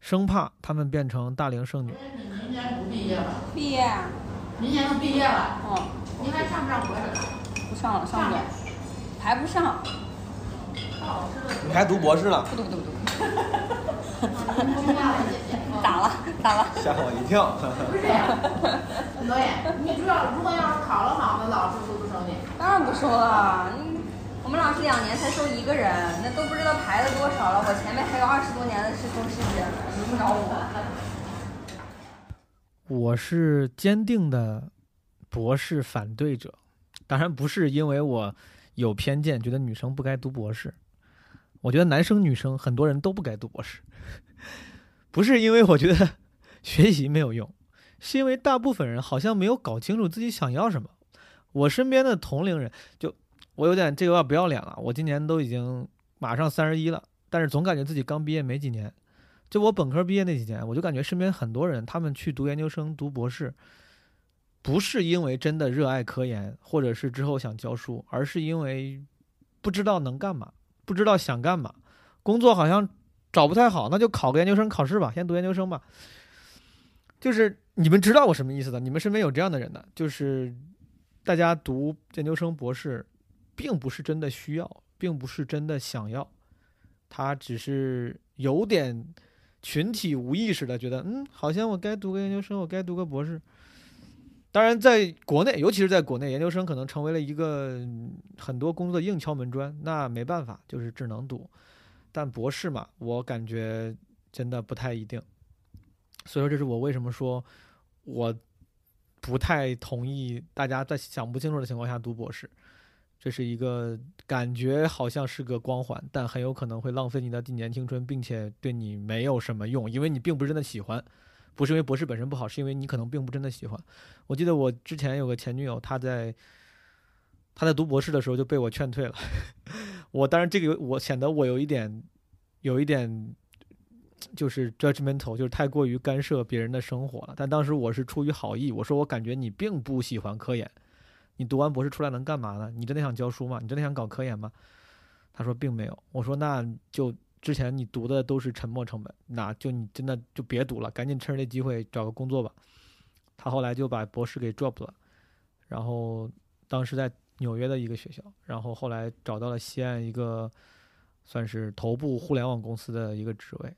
[SPEAKER 3] 生怕他们变成大龄剩女。
[SPEAKER 9] 明年不毕业了？
[SPEAKER 12] 毕业。
[SPEAKER 9] 明年都毕业了。哦。你还上不上博士了？
[SPEAKER 12] 不上了，上不了，还不上。
[SPEAKER 2] 你还读博士了？
[SPEAKER 12] 不读不读不读。咋了？咋了？
[SPEAKER 2] 吓我一跳。(laughs)
[SPEAKER 9] 不是呀，导演，你主要如果要是考了好，那老师收不收你？
[SPEAKER 12] 当然不收了。我们老师两年才收一个人，那都不知道排了多少了。我前面还有二十多年的师兄师姐，轮不着我。
[SPEAKER 3] 我是坚定的博士反对者，当然不是因为我有偏见，觉得女生不该读博士。我觉得男生女生很多人都不该读博士，不是因为我觉得 (laughs) 学习没有用，是因为大部分人好像没有搞清楚自己想要什么。我身边的同龄人，就我有点这个不要脸了。我今年都已经马上三十一了，但是总感觉自己刚毕业没几年。就我本科毕业那几年，我就感觉身边很多人，他们去读研究生、读博士，不是因为真的热爱科研，或者是之后想教书，而是因为不知道能干嘛。不知道想干嘛，工作好像找不太好，那就考个研究生考试吧，先读研究生吧。就是你们知道我什么意思的？你们身边有这样的人的，就是大家读研究生、博士，并不是真的需要，并不是真的想要，他只是有点群体无意识的觉得，嗯，好像我该读个研究生，我该读个博士。当然，在国内，尤其是在国内，研究生可能成为了一个很多工作的硬敲门砖。那没办法，就是只能读。但博士嘛，我感觉真的不太一定。所以说，这是我为什么说我不太同意大家在想不清楚的情况下读博士。这是一个感觉好像是个光环，但很有可能会浪费你的几年青春，并且对你没有什么用，因为你并不是真的喜欢。不是因为博士本身不好，是因为你可能并不真的喜欢。我记得我之前有个前女友，她在她在读博士的时候就被我劝退了。(laughs) 我当然这个我显得我有一点有一点就是 judgmental，就是太过于干涉别人的生活了。但当时我是出于好意，我说我感觉你并不喜欢科研，你读完博士出来能干嘛呢？你真的想教书吗？你真的想搞科研吗？她说并没有。我说那就。之前你读的都是沉没成本，那就你真的就别读了，赶紧趁着这机会找个工作吧。他后来就把博士给 drop 了，然后当时在纽约的一个学校，然后后来找到了西岸一个算是头部互联网公司的一个职位。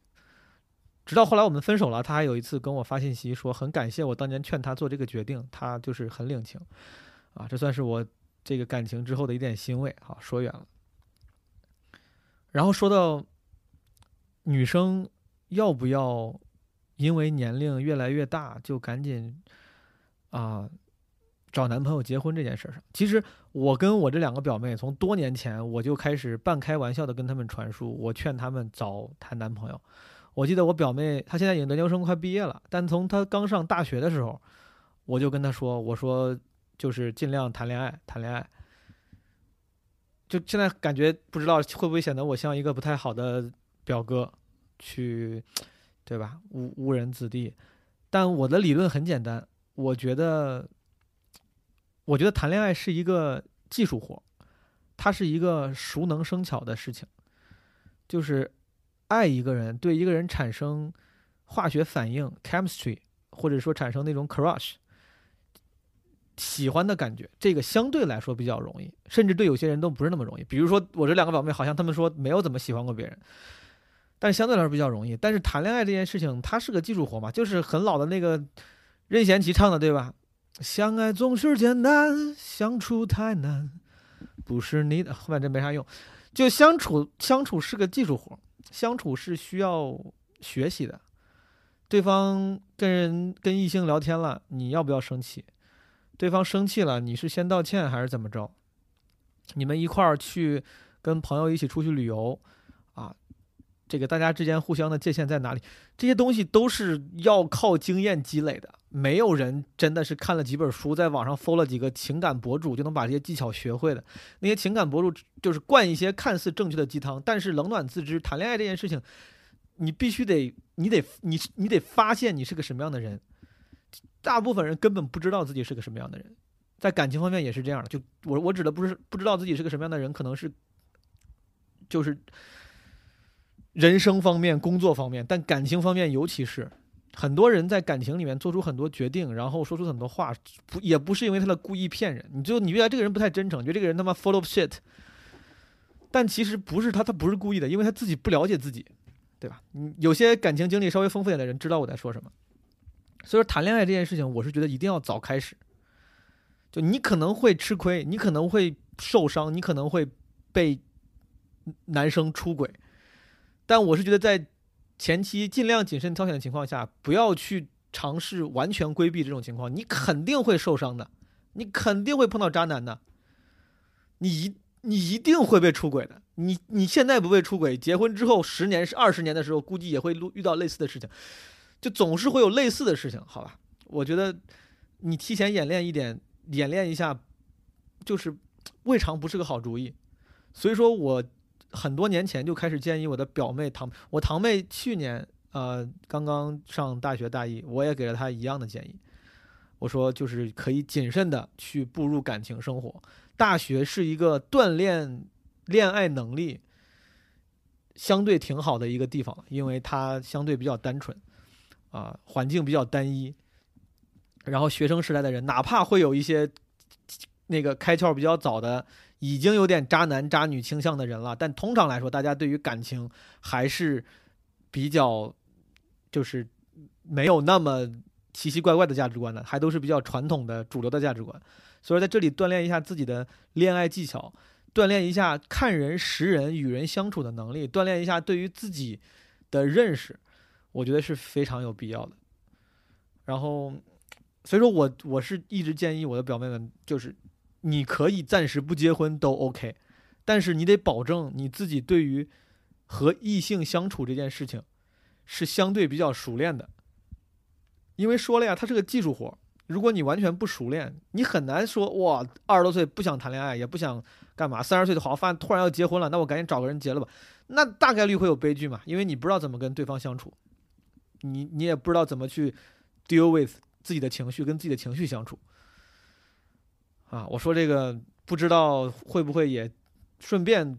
[SPEAKER 3] 直到后来我们分手了，他还有一次跟我发信息说很感谢我当年劝他做这个决定，他就是很领情啊，这算是我这个感情之后的一点欣慰。好，说远了，然后说到。女生要不要因为年龄越来越大就赶紧啊找男朋友结婚这件事上？其实我跟我这两个表妹从多年前我就开始半开玩笑的跟他们传输，我劝他们早谈男朋友。我记得我表妹她现在已经研究生快毕业了，但从她刚上大学的时候，我就跟她说，我说就是尽量谈恋爱，谈恋爱。就现在感觉不知道会不会显得我像一个不太好的。表哥，去，对吧？误误人子弟，但我的理论很简单，我觉得，我觉得谈恋爱是一个技术活，它是一个熟能生巧的事情，就是爱一个人，对一个人产生化学反应 （chemistry） 或者说产生那种 crush。喜欢的感觉，这个相对来说比较容易，甚至对有些人都不是那么容易。比如说我这两个表妹，好像他们说没有怎么喜欢过别人。但相对来说比较容易，但是谈恋爱这件事情，它是个技术活嘛，就是很老的那个任贤齐唱的，对吧？相爱总是简单，相处太难，不是你的后面这没啥用，就相处相处是个技术活，相处是需要学习的。对方跟人跟异性聊天了，你要不要生气？对方生气了，你是先道歉还是怎么着？你们一块儿去跟朋友一起出去旅游。这个大家之间互相的界限在哪里？这些东西都是要靠经验积累的。没有人真的是看了几本书，在网上 follow 了几个情感博主就能把这些技巧学会的。那些情感博主就是灌一些看似正确的鸡汤，但是冷暖自知。谈恋爱这件事情，你必须得，你得，你你得发现你是个什么样的人。大部分人根本不知道自己是个什么样的人，在感情方面也是这样的。就我我指的不是不知道自己是个什么样的人，可能是就是人生方面、工作方面，但感情方面尤其是很多人在感情里面做出很多决定，然后说出很多话，不也不是因为他的故意骗人，你就你觉得这个人不太真诚，觉得这个人他妈 full of shit，但其实不是他，他不是故意的，因为他自己不了解自己，对吧？嗯，有些感情经历稍微丰富点的人知道我在说什么。所以说，谈恋爱这件事情，我是觉得一定要早开始。就你可能会吃亏，你可能会受伤，你可能会被男生出轨，但我是觉得在前期尽量谨慎挑选的情况下，不要去尝试完全规避这种情况。你肯定会受伤的，你肯定会碰到渣男的，你一你一定会被出轨的。你你现在不被出轨，结婚之后十年是二十年的时候，估计也会遇到类似的事情。就总是会有类似的事情，好吧？我觉得你提前演练一点，演练一下，就是未尝不是个好主意。所以说我很多年前就开始建议我的表妹堂，我堂妹去年呃刚刚上大学大一，我也给了她一样的建议。我说就是可以谨慎的去步入感情生活，大学是一个锻炼恋爱能力相对挺好的一个地方，因为它相对比较单纯。啊，环境比较单一，然后学生时代的人，哪怕会有一些那个开窍比较早的，已经有点渣男渣女倾向的人了，但通常来说，大家对于感情还是比较就是没有那么奇奇怪怪的价值观的，还都是比较传统的主流的价值观。所以在这里锻炼一下自己的恋爱技巧，锻炼一下看人识人、与人相处的能力，锻炼一下对于自己的认识。我觉得是非常有必要的，然后，所以说我我是一直建议我的表妹们，就是你可以暂时不结婚都 OK，但是你得保证你自己对于和异性相处这件事情是相对比较熟练的，因为说了呀，它是个技术活，如果你完全不熟练，你很难说哇，二十多岁不想谈恋爱，也不想干嘛，三十岁的好发现突然要结婚了，那我赶紧找个人结了吧，那大概率会有悲剧嘛，因为你不知道怎么跟对方相处。你你也不知道怎么去 deal with 自己的情绪，跟自己的情绪相处啊！我说这个不知道会不会也顺便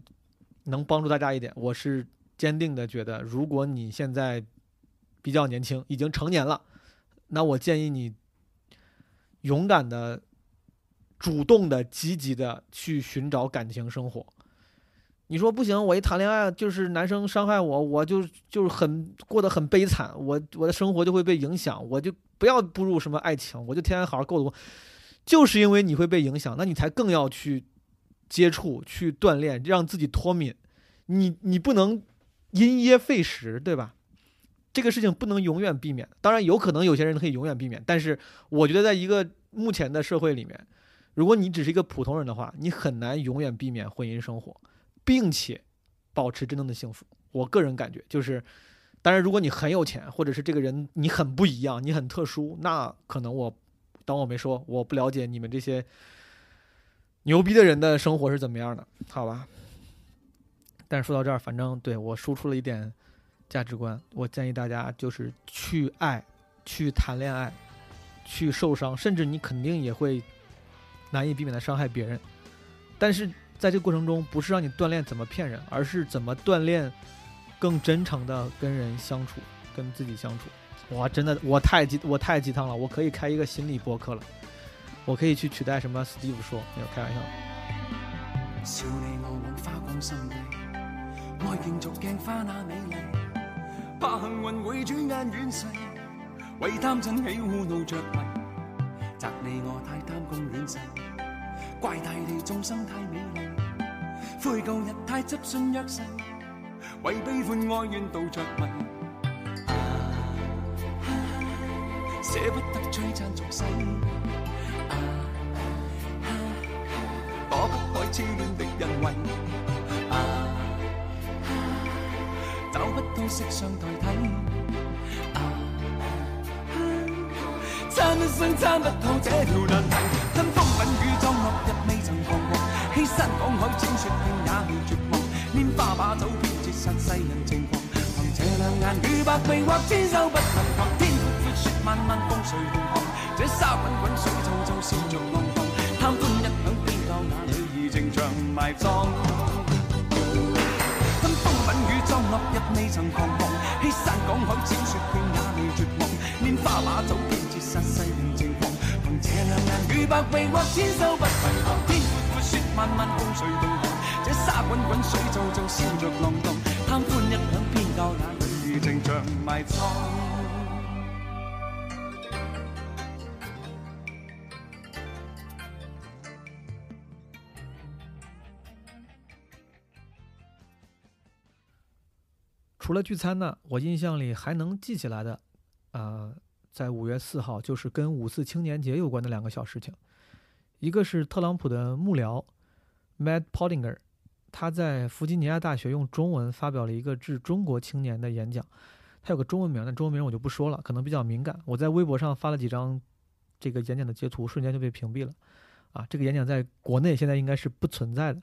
[SPEAKER 3] 能帮助大家一点。我是坚定的觉得，如果你现在比较年轻，已经成年了，那我建议你勇敢的、主动的、积极的去寻找感情生活。你说不行，我一谈恋爱就是男生伤害我，我就就是很过得很悲惨，我我的生活就会被影响，我就不要步入什么爱情，我就天天好好过活。就是因为你会被影响，那你才更要去接触、去锻炼，让自己脱敏。你你不能因噎废食，对吧？这个事情不能永远避免。当然，有可能有些人可以永远避免，但是我觉得在一个目前的社会里面，如果你只是一个普通人的话，你很难永远避免婚姻生活。并且保持真正的幸福，我个人感觉就是，当然，如果你很有钱，或者是这个人你很不一样，你很特殊，那可能我当我没说，我不了解你们这些牛逼的人的生活是怎么样的，好吧？但是说到这儿，反正对我输出了一点价值观，我建议大家就是去爱，去谈恋爱，去受伤，甚至你肯定也会难以避免的伤害别人，但是。在这个过程中，不是让你锻炼怎么骗人，而是怎么锻炼更真诚的跟人相处，跟自己相处。哇，真的，我太鸡，我太鸡汤了。我可以开一个心理播客了，我可以去取代什么 Steve 说，没有开玩笑。怪大地众生太美丽，悔旧日太执信约誓，为悲欢哀怨度着迷。舍不得璀璨俗世，躲不开痴恋的人为，找不到色相代替，参一生参不透这条难题。
[SPEAKER 13] 跟风吻雨葬落日未曾彷徨，欺
[SPEAKER 3] 山赶海，千雪片也未绝望。拈花把酒，偏折煞世人情狂。
[SPEAKER 11] 凭这两眼与百臂或千手不能防，漫漫风随同航，这沙滚滚水皱皱笑着浪荡，贪欢一晌偏教那女儿情长埋葬。分风吻雨葬落日未曾彷徨，欺山赶海小说遍也未绝望，拈花把酒偏折煞世人情狂，凭这两眼与百臂或千手不能防，天阔阔雪漫漫风随同航，这沙滚滚水皱皱笑着浪荡，贪欢一晌偏教那女儿情长埋葬。
[SPEAKER 3] 除了聚餐呢，我印象里还能记起来的，呃，在五月四号就是跟五四青年节有关的两个小事情，一个是特朗普的幕僚 Matt Pottinger，他在弗吉尼亚大学用中文发表了一个致中国青年的演讲，他有个中文名，那中文名我就不说了，可能比较敏感。我在微博上发了几张这个演讲的截图，瞬间就被屏蔽了。啊，这个演讲在国内现在应该是不存在的。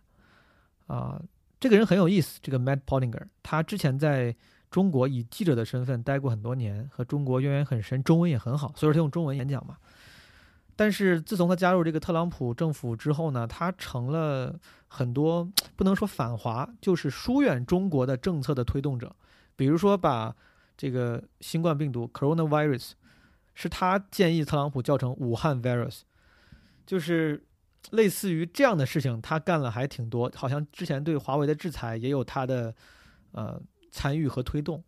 [SPEAKER 3] 啊。这个人很有意思，这个 Matt Pottinger，他之前在中国以记者的身份待过很多年，和中国渊源很深，中文也很好，所以说他用中文演讲嘛。但是自从他加入这个特朗普政府之后呢，他成了很多不能说反华，就是疏远中国的政策的推动者。比如说把这个新冠病毒 coronavirus，是他建议特朗普叫成武汉 virus，就是。类似于这样的事情，他干了还挺多，好像之前对华为的制裁也有他的呃参与和推动，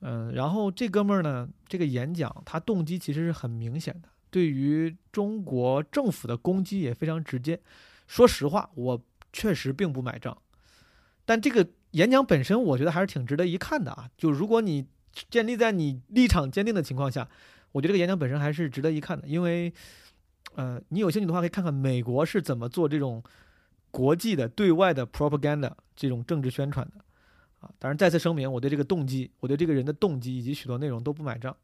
[SPEAKER 3] 嗯，然后这哥们儿呢，这个演讲他动机其实是很明显的，对于中国政府的攻击也非常直接。说实话，我确实并不买账，但这个演讲本身，我觉得还是挺值得一看的啊。就如果你建立在你立场坚定的情况下，我觉得这个演讲本身还是值得一看的，因为。呃，你有兴趣的话，可以看看美国是怎么做这种国际的对外的 propaganda 这种政治宣传的啊。当然，再次声明，我对这个动机，我对这个人的动机以及许多内容都不买账。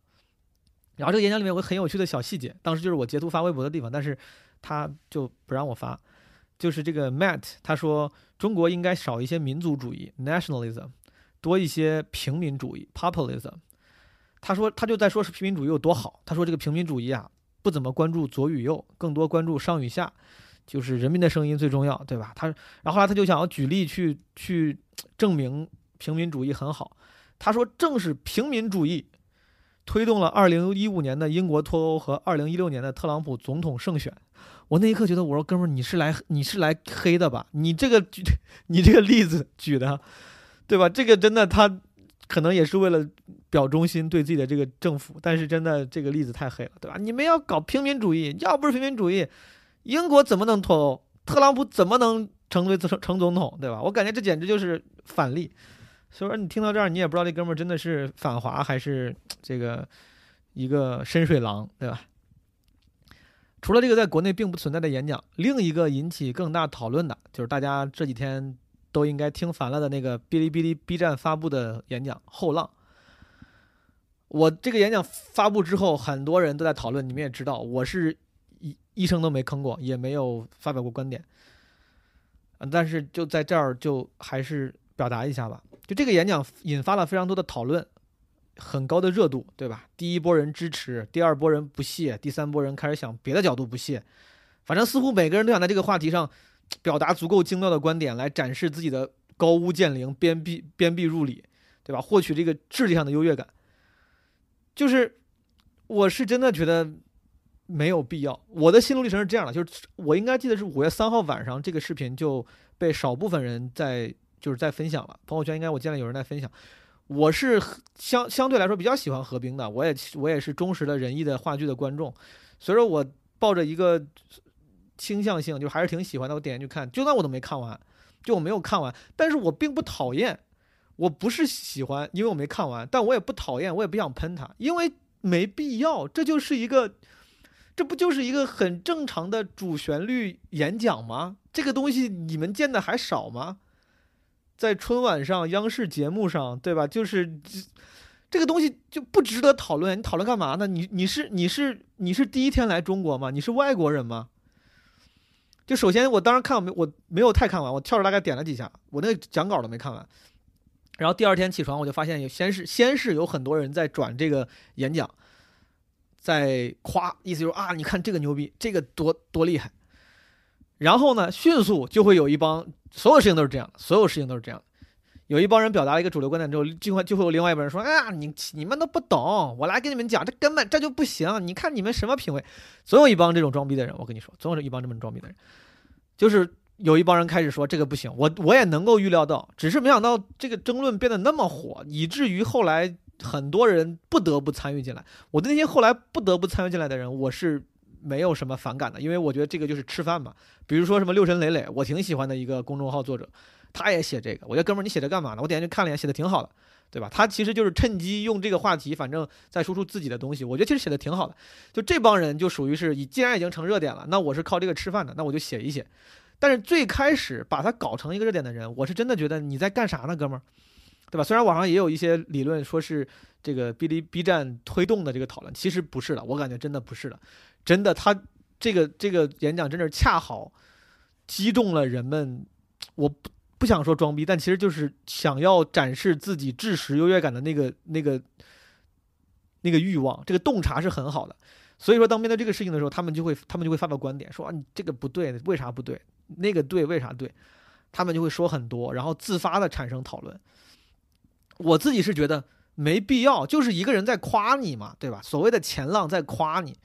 [SPEAKER 3] 然后这个演讲里面有个很有趣的小细节，当时就是我截图发微博的地方，但是他就不让我发。就是这个 Matt 他说，中国应该少一些民族主义 nationalism，多一些平民主义 populism。他说他就在说是平民主义有多好。他说这个平民主义啊。不怎么关注左与右，更多关注上与下，就是人民的声音最重要，对吧？他，然后后来他就想要举例去去证明平民主义很好。他说，正是平民主义推动了2015年的英国脱欧和2016年的特朗普总统胜选。我那一刻觉得，我说哥们儿，你是来你是来黑的吧？你这个举 (laughs) 你这个例子举的，对吧？这个真的他。可能也是为了表忠心对自己的这个政府，但是真的这个例子太黑了，对吧？你们要搞平民主义，要不是平民主义，英国怎么能脱欧？特朗普怎么能成为成成总统，对吧？我感觉这简直就是反例。所以说你听到这儿，你也不知道这哥们儿真的是反华还是这个一个深水狼，对吧？除了这个在国内并不存在的演讲，另一个引起更大讨论的就是大家这几天。都应该听烦了的那个哔哩哔哩 B 站发布的演讲《后浪》。我这个演讲发布之后，很多人都在讨论。你们也知道，我是一一声都没吭过，也没有发表过观点。但是就在这儿，就还是表达一下吧。就这个演讲引发了非常多的讨论，很高的热度，对吧？第一波人支持，第二波人不屑，第三波人开始想别的角度不屑。反正似乎每个人都想在这个话题上。表达足够精妙的观点来展示自己的高屋建瓴、鞭辟鞭辟入里，对吧？获取这个智力上的优越感。就是我是真的觉得没有必要。我的心路历程是这样的：就是我应该记得是五月三号晚上，这个视频就被少部分人在就是在分享了。朋友圈应该我见了有人在分享。我是相相对来说比较喜欢何冰的，我也我也是忠实的仁义的话剧的观众，所以说我抱着一个。倾向性就还是挺喜欢的，我点进去看，就算我都没看完，就我没有看完，但是我并不讨厌，我不是喜欢，因为我没看完，但我也不讨厌，我也不想喷他，因为没必要，这就是一个，这不就是一个很正常的主旋律演讲吗？这个东西你们见的还少吗？在春晚上、央视节目上，对吧？就是这个东西就不值得讨论，你讨论干嘛呢？你你是你是你是第一天来中国吗？你是外国人吗？就首先，我当时看我没我没有太看完，我跳着大概点了几下，我那个讲稿都没看完。然后第二天起床，我就发现有先是先是有很多人在转这个演讲，在夸，意思就是啊，你看这个牛逼，这个多多厉害。然后呢，迅速就会有一帮，所有事情都是这样，所有事情都是这样。有一帮人表达了一个主流观点之后，就会就会有另外一帮人说：“哎呀，你你们都不懂，我来跟你们讲，这根本这就不行。你看你们什么品味？”总有一帮这种装逼的人，我跟你说，总有一帮这么装逼的人，就是有一帮人开始说这个不行。我我也能够预料到，只是没想到这个争论变得那么火，以至于后来很多人不得不参与进来。我对那些后来不得不参与进来的人，我是没有什么反感的，因为我觉得这个就是吃饭嘛。比如说什么六神磊磊，我挺喜欢的一个公众号作者。他也写这个，我觉得哥们儿，你写这干嘛呢？我点进去看了一眼，写的挺好的，对吧？他其实就是趁机用这个话题，反正再输出自己的东西。我觉得其实写的挺好的。就这帮人就属于是以，既然已经成热点了，那我是靠这个吃饭的，那我就写一写。但是最开始把它搞成一个热点的人，我是真的觉得你在干啥呢，哥们儿，对吧？虽然网上也有一些理论说是这个哔哩 B 站推动的这个讨论，其实不是的，我感觉真的不是的，真的他这个这个演讲真的恰好击中了人们，我。不想说装逼，但其实就是想要展示自己知识优越感的那个、那个、那个欲望。这个洞察是很好的，所以说当面对这个事情的时候，他们就会他们就会发表观点，说啊你这个不对，为啥不对？那个对，为啥对？他们就会说很多，然后自发的产生讨论。我自己是觉得没必要，就是一个人在夸你嘛，对吧？所谓的前浪在夸你。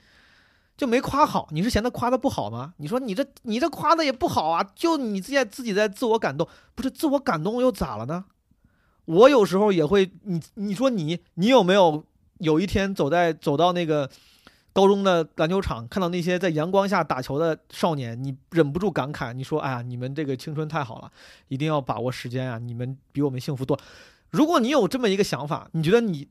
[SPEAKER 3] 就没夸好，你是嫌他夸的不好吗？你说你这你这夸的也不好啊，就你自己自己在自我感动，不是自我感动又咋了呢？我有时候也会，你你说你你有没有有一天走在走到那个高中的篮球场，看到那些在阳光下打球的少年，你忍不住感慨，你说哎呀，你们这个青春太好了，一定要把握时间啊，你们比我们幸福多。如果你有这么一个想法，你觉得你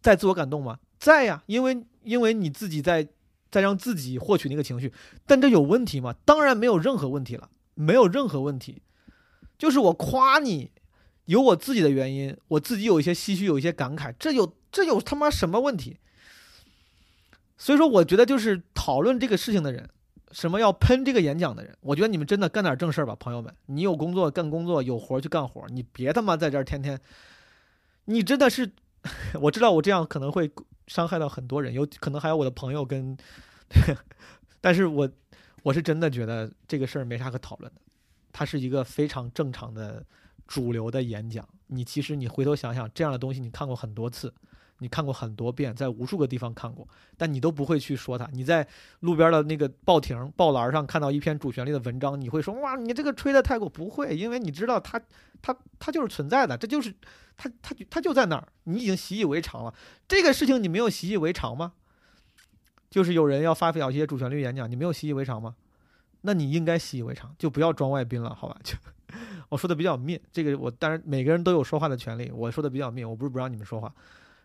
[SPEAKER 3] 在自我感动吗？在呀，因为因为你自己在。再让自己获取那个情绪，但这有问题吗？当然没有任何问题了，没有任何问题。就是我夸你，有我自己的原因，我自己有一些唏嘘，有一些感慨，这有这有他妈什么问题？所以说，我觉得就是讨论这个事情的人，什么要喷这个演讲的人，我觉得你们真的干点正事儿吧，朋友们。你有工作干工作，有活去干活，你别他妈在这儿天天。你真的是，(laughs) 我知道我这样可能会。伤害到很多人，有可能还有我的朋友跟，但是我我是真的觉得这个事儿没啥可讨论的，它是一个非常正常的主流的演讲。你其实你回头想想，这样的东西你看过很多次，你看过很多遍，在无数个地方看过，但你都不会去说它。你在路边的那个报亭报栏上看到一篇主旋律的文章，你会说哇，你这个吹的太过，不会，因为你知道它它它就是存在的，这就是。他他他就在那儿，你已经习以为常了。这个事情你没有习以为常吗？就是有人要发表一些主旋律演讲，你没有习以为常吗？那你应该习以为常，就不要装外宾了，好吧？(laughs) 就我说的比较密，这个我当然每个人都有说话的权利。我说的比较密，我不是不让你们说话，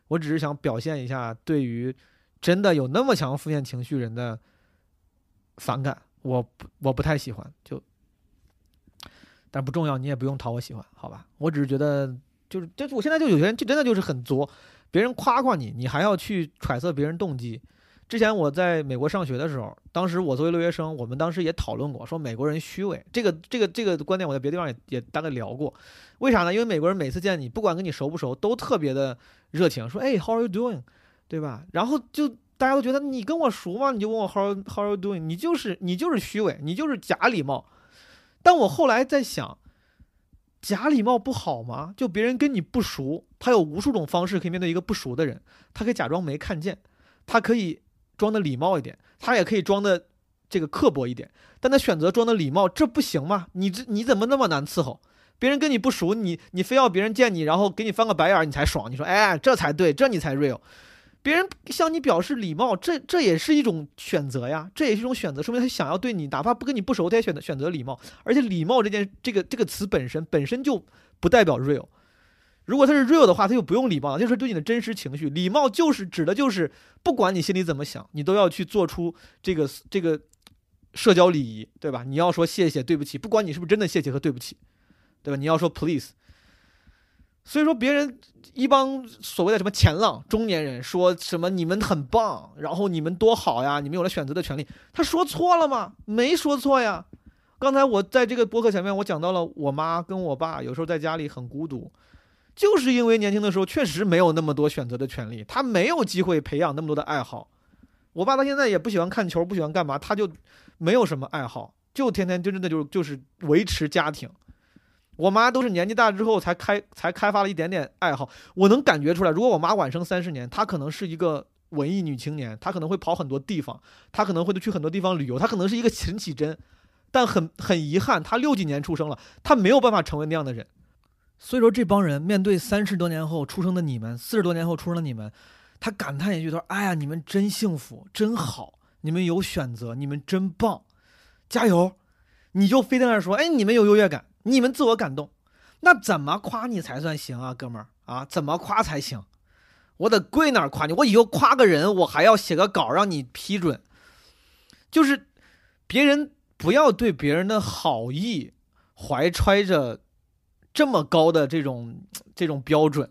[SPEAKER 3] 我只是想表现一下对于真的有那么强负面情绪人的反感。我我不太喜欢，就但不重要，你也不用讨我喜欢，好吧？我只是觉得。就是，这我现在就有些人就真的就是很作，别人夸夸你，你还要去揣测别人动机。之前我在美国上学的时候，当时我作为留学生，我们当时也讨论过，说美国人虚伪。这个这个这个观点我在别的地方也也大概聊过。为啥呢？因为美国人每次见你，不管跟你熟不熟，都特别的热情，说哎，How are you doing？对吧？然后就大家都觉得你跟我熟吗？你就问我 How How are you doing？你就是你就是虚伪，你就是假礼貌。但我后来在想。假礼貌不好吗？就别人跟你不熟，他有无数种方式可以面对一个不熟的人。他可以假装没看见，他可以装的礼貌一点，他也可以装的这个刻薄一点。但他选择装的礼貌，这不行吗？你这你怎么那么难伺候？别人跟你不熟，你你非要别人见你，然后给你翻个白眼，你才爽。你说，哎，这才对，这你才 real。别人向你表示礼貌，这这也是一种选择呀，这也是一种选择，说明他想要对你，哪怕不跟你不熟，他也选择选择礼貌。而且礼貌这件这个这个词本身本身就不代表 real。如果他是 real 的话，他就不用礼貌了，就是对你的真实情绪。礼貌就是指的就是不管你心里怎么想，你都要去做出这个这个社交礼仪，对吧？你要说谢谢、对不起，不管你是不是真的谢谢和对不起，对吧？你要说 please。所以说，别人一帮所谓的什么前浪中年人说什么你们很棒，然后你们多好呀，你们有了选择的权利。他说错了吗？没说错呀。刚才我在这个博客前面，我讲到了我妈跟我爸有时候在家里很孤独，就是因为年轻的时候确实没有那么多选择的权利，他没有机会培养那么多的爱好。我爸到现在也不喜欢看球，不喜欢干嘛，他就没有什么爱好，就天天就真的就就是维持家庭。我妈都是年纪大之后才开才开发了一点点爱好，我能感觉出来。如果我妈晚生三十年，她可能是一个文艺女青年，她可能会跑很多地方，她可能会去很多地方旅游，她可能是一个陈绮贞。但很很遗憾，她六几年出生了，她没有办法成为那样的人。所以说，这帮人面对三十多年后出生的你们，四十多年后出生的你们，他感叹一句：“他说，哎呀，你们真幸福，真好，你们有选择，你们真棒，加油！”你就非在那说：“哎，你们有优越感。”你们自我感动，那怎么夸你才算行啊，哥们儿啊？怎么夸才行？我得跪哪儿夸你？我以后夸个人，我还要写个稿让你批准。就是别人不要对别人的好意怀揣着这么高的这种这种标准。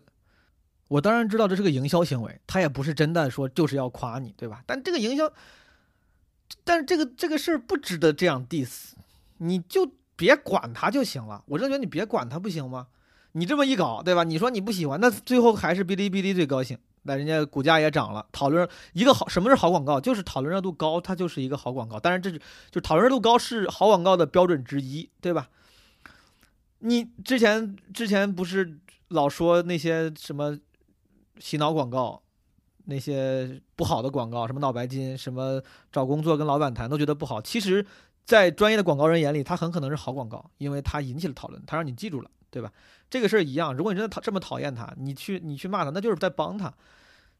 [SPEAKER 3] 我当然知道这是个营销行为，他也不是真的说就是要夸你，对吧？但这个营销，但是这个这个事儿不值得这样 diss，你就。别管他就行了，我真觉得你别管他不行吗？你这么一搞，对吧？你说你不喜欢，那最后还是哔哩哔哩最高兴，那人家股价也涨了。讨论一个好，什么是好广告？就是讨论热度高，它就是一个好广告。当然，这是就讨论热度高是好广告的标准之一，对吧？你之前之前不是老说那些什么洗脑广告，那些不好的广告，什么脑白金，什么找工作跟老板谈都觉得不好，其实。在专业的广告人眼里，它很可能是好广告，因为它引起了讨论，它让你记住了，对吧？这个事儿一样，如果你真的讨这么讨厌他，你去你去骂他，那就是在帮他，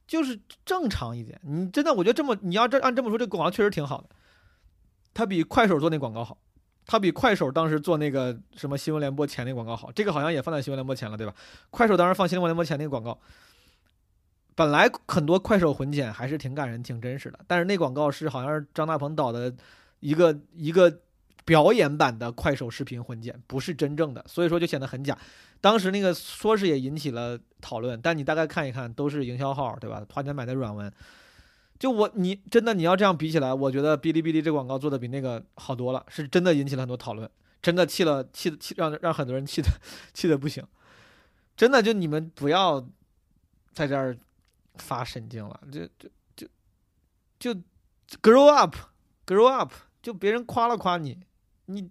[SPEAKER 3] 就是正常一点。你真的，我觉得这么你要这按这么说，这广告确实挺好的。他比快手做那广告好，他比快手当时做那个什么新闻联播前那广告好。这个好像也放在新闻联播前了，对吧？快手当时放新闻联播前那个广告，本来很多快手混剪还是挺感人、挺真实的，但是那广告是好像是张大鹏导的。一个一个表演版的快手视频混剪，不是真正的，所以说就显得很假。当时那个说是也引起了讨论，但你大概看一看，都是营销号，对吧？花钱买的软文。就我你真的你要这样比起来，我觉得哔哩哔哩这广告做的比那个好多了，是真的引起了很多讨论，真的气了气气让让很多人气的气的不行。真的就你们不要在这儿发神经了，就就就就 grow up，grow up。就别人夸了夸你，你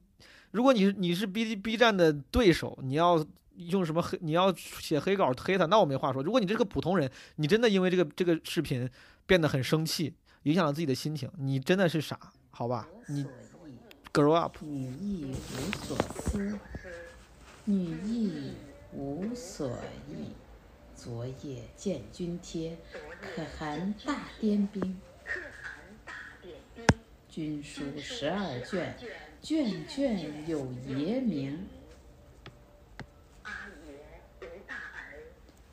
[SPEAKER 3] 如果你是你是 B B 站的对手，你要用什么黑？你要写黑稿黑他，那我没话说。如果你这个普通人，你真的因为这个这个视频变得很生气，影响了自己的心情，你真的是傻，好吧？你 grow up。
[SPEAKER 14] 女亦无所思，女亦无所忆。昨夜见军帖，可汗大颠兵。军书十二卷，卷卷有爷名。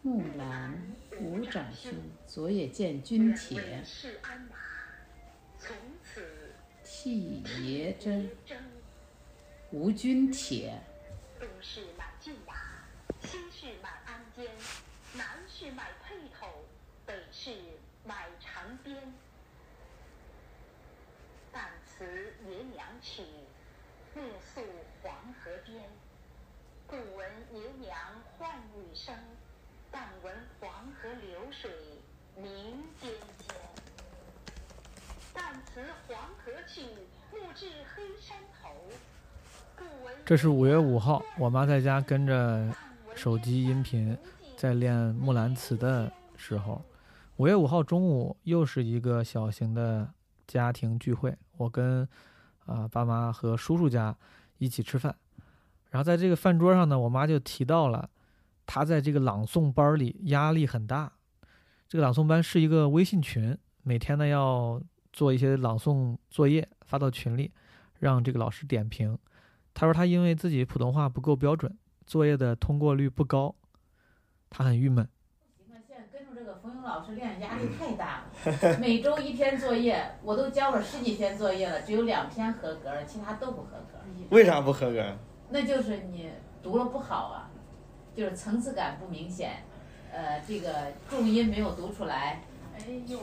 [SPEAKER 14] 木兰吴长兄，昨夜见军帖，替爷征。吴军帖。东市买骏马，西市买鞍鞯，南市买辔头，北市买长鞭。辞爷娘去，夜宿黄河边。不闻爷娘唤女声，但闻黄河流水鸣溅溅。但辞黄河去，暮至黑山头。这是五月五号，我妈在家跟着手机音频在练《木兰辞》的时候。五月五号中午又是一个小型的家庭聚会。我跟啊爸妈和叔叔家一起吃饭，然后在这个饭桌上呢，我妈就提到了她在这个朗诵班里压力很大。这个朗诵班是一个微信群，每天呢要做一些朗诵作业发到群里，让这个老师点评。他说他因为自己普通话不够标准，作业的通过率不高，他很郁闷。
[SPEAKER 9] 冯勇老师练压力太大了，每周一篇作业，我都交了十几篇作业了，只有两篇合格，其他都不合格。
[SPEAKER 2] 为啥不合格？
[SPEAKER 9] 那就是你读了不好啊，就是层次感不明显，呃，这个重音没有读出来，哎呦，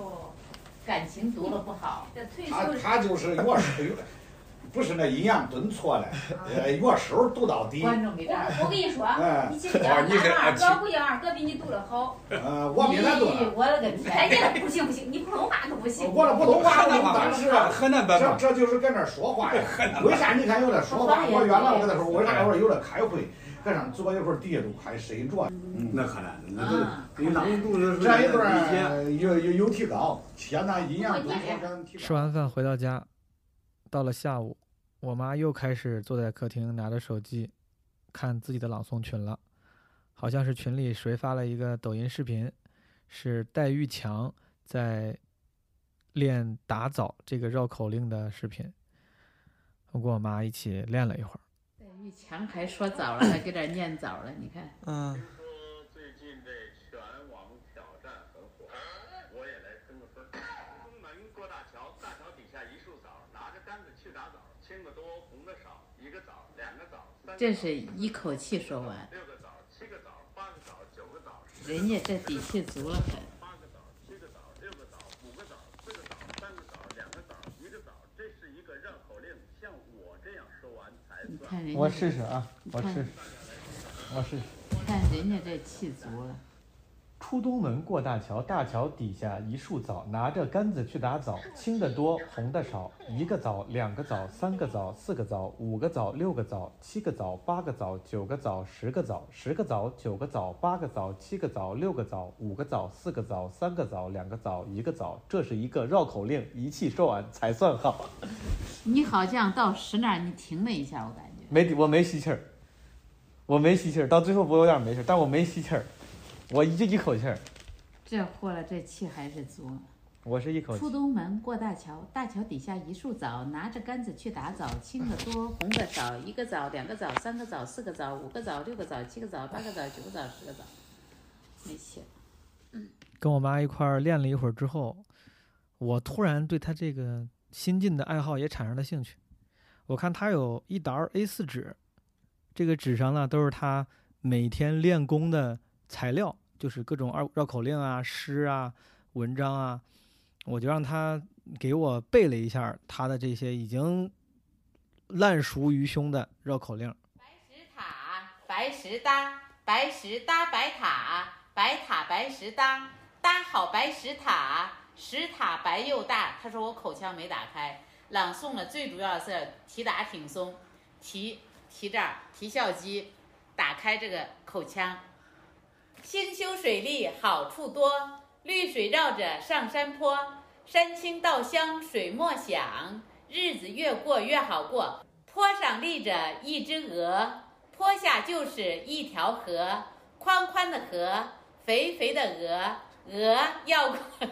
[SPEAKER 9] 感情读了不好。
[SPEAKER 5] 他他就是越是越，不是那阴阳顿挫了，呃，乐手读到底。
[SPEAKER 9] 观众给
[SPEAKER 12] 我跟你说，
[SPEAKER 5] 哎
[SPEAKER 12] 你这个样
[SPEAKER 5] 你是
[SPEAKER 12] 哪
[SPEAKER 5] 啊
[SPEAKER 12] 哥不一样，哥比你读的好。(laughs)
[SPEAKER 5] 呃，我比他多。
[SPEAKER 9] 我勒个
[SPEAKER 12] 哎
[SPEAKER 9] 天！
[SPEAKER 12] 呀，不行不行，你普通话都不行。
[SPEAKER 5] 我的普通话，我当时
[SPEAKER 15] 河南版嘛，
[SPEAKER 5] 这这就是跟那说话呀。为啥你看有的说话？我原来我跟他说，为啥我说有的开会，搁上坐一会儿，底下都快睡着。嗯，
[SPEAKER 15] 那可能，那
[SPEAKER 9] 啊
[SPEAKER 15] 都你朗读的时候，
[SPEAKER 5] 这一段有有有提高，现在一样都说成提高。
[SPEAKER 3] 吃完饭回到家，到了下午，我妈又开始坐在客厅拿着手机，看自己的朗诵群了。好像是群里谁发了一个抖音视频，是戴玉强在练打枣这个绕口令的视频。我跟我妈一起练了一会儿。
[SPEAKER 9] 戴玉强还说早了，还给这儿念早了，你看。
[SPEAKER 3] 嗯。
[SPEAKER 4] 说最近这全网挑战很火，我也来跟个分。东门过大桥，大桥底下一束枣，拿着杆子去打枣，青的多，红的少，一个枣，两个枣，三个枣
[SPEAKER 9] 这是一口气说完，
[SPEAKER 4] 六个枣，七个枣，八个枣，九个枣，
[SPEAKER 9] 人家这底气足了很。
[SPEAKER 4] 八个枣，七个枣，六个枣，五个枣，四个枣，三个枣，两个枣，一个枣，这是一个绕口令，像我这样说完才算。
[SPEAKER 9] 你看人家，
[SPEAKER 3] 我试试啊，我试试，我试试。
[SPEAKER 9] 看人家这气足了。
[SPEAKER 3] 出东门过大桥，大桥底下一树枣，拿着杆子去打枣，青的多，红的少，一个枣，两个枣，三个枣，四个枣，五个枣，六个枣，七个枣，八个枣，九个枣，十个枣，十个枣，九个枣，八个枣，七个枣，六个枣，五个枣，四个枣，三个枣，两个枣，一个枣，这是一个绕口令，一气说完才算好。(laughs)
[SPEAKER 9] 你好像到十那儿你停了一下，我感觉。
[SPEAKER 3] 没，我没吸气儿，我没吸气儿，到最后我有点没事儿，但我没吸气儿，我一就一口气儿，
[SPEAKER 9] 这货了，这气还是足。
[SPEAKER 3] 我是一口气
[SPEAKER 9] 出。东门过大桥，大桥底下一树枣，拿着杆子去打枣，青的多，红的少，一个枣，两个枣，三个枣，四个枣，五个枣，六个枣，七个枣，八个枣，九个枣，十个枣，没气了。
[SPEAKER 3] 跟我妈一块儿练了一会儿之后，我突然对她这个新进的爱好也产生了兴趣。我看他有一沓 A4 纸，这个纸上呢都是他每天练功的材料，就是各种绕绕口令啊、诗啊、文章啊。我就让他给我背了一下他的这些已经烂熟于胸的绕口令。
[SPEAKER 9] 白石塔，白石搭，白石搭白塔，白塔白石搭，搭好白石塔，石塔白又大。他说我口腔没打开，朗诵了最主要是提打挺松，提提这儿提笑肌，打开这个口腔。兴修水利好处多，绿水绕着上山坡，山清稻香水墨响，日子越过越好过。坡上立着一只鹅，坡下就是一条河，宽宽的河，肥肥的鹅，鹅要过河，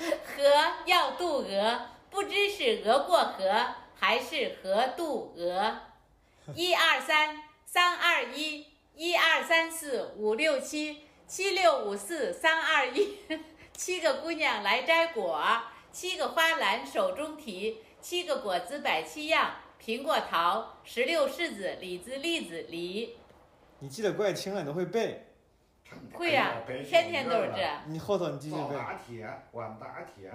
[SPEAKER 9] 河要渡鹅，不知是鹅过河还是河渡鹅。一二三，三二一，一二三四五六七，七六五四三二一，七个姑娘来摘果，七个花篮手中提。七个果子摆七样：苹果、桃、石榴、柿子、李子、栗子、梨。
[SPEAKER 2] 你记得怪清了，你都会背。
[SPEAKER 9] 会呀、天天都是这。
[SPEAKER 2] 你后头你继续背。
[SPEAKER 5] 打铁，玩大铁，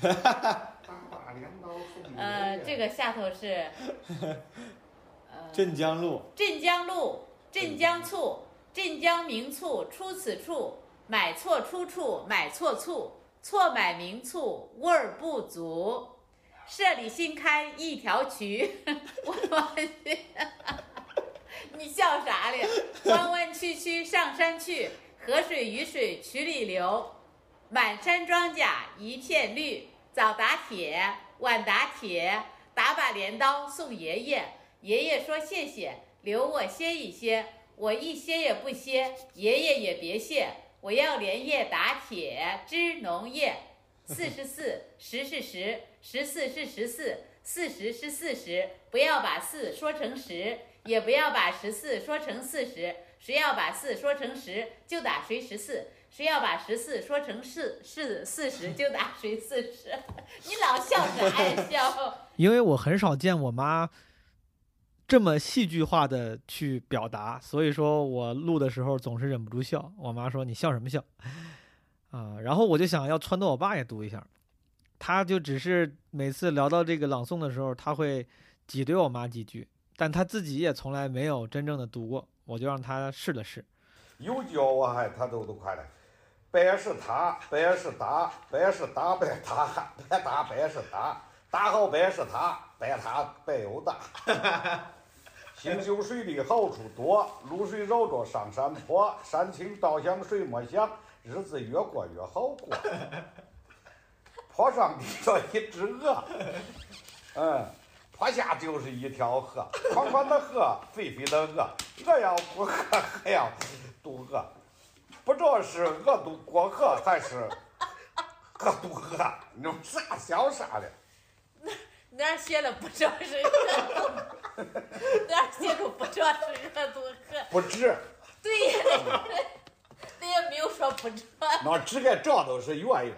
[SPEAKER 5] (laughs) 打把镰刀送
[SPEAKER 9] 呃，这个下头是，(laughs) 呃，
[SPEAKER 2] 镇江路。
[SPEAKER 9] 镇江路，镇江醋，镇江名醋出此处，买错出处买错醋，错买名醋味儿不足。社里新开一条渠，(laughs) 我我去，你笑啥嘞？弯弯曲曲上山去，河水雨水渠里流，满山庄稼一片绿。早打铁，晚打铁，打把镰刀送爷爷。爷爷说谢谢，留我歇一歇。我一歇也不歇，爷爷也别谢。我要连夜打铁织农业。四十四，十是十，十四是十四，四十是四十。不要把四说成十，也不要把十四说成四十。谁要把四说成十，就打谁十四；谁要把十四说成四是四十，就打谁四十。你老笑啥呀？笑？(laughs)
[SPEAKER 3] 因为我很少见我妈这么戏剧化的去表达，所以说我录的时候总是忍不住笑。我妈说：“你笑什么笑？”啊，然后我就想要撺掇我爸也读一下，他就只是每次聊到这个朗诵的时候，他会挤兑我妈几句，但他自己也从来没有真正的读过，我就让他试了试。
[SPEAKER 5] 有教我还他都都快了，白是他，白是他，白是他白大，白大白是他，(laughs) 大好白是他，白他白又大。(laughs) 新修水利好处多，露水绕着上山坡，山清道香水莫香，日子越过越好过。(laughs) 坡上立着一只鹅，嗯，坡下就是一条河，宽宽的河，肥肥的鹅，这要过河还要渡鹅，不知道是鹅渡过河还是鹅渡鹅，你说啥想啥的？
[SPEAKER 9] 哪儿写的不知道是鹅渡，哪儿写着不知道是鹅渡河？
[SPEAKER 5] 不知。
[SPEAKER 9] 对呀，那也没有说不知。
[SPEAKER 5] 那指个照都是圆圆。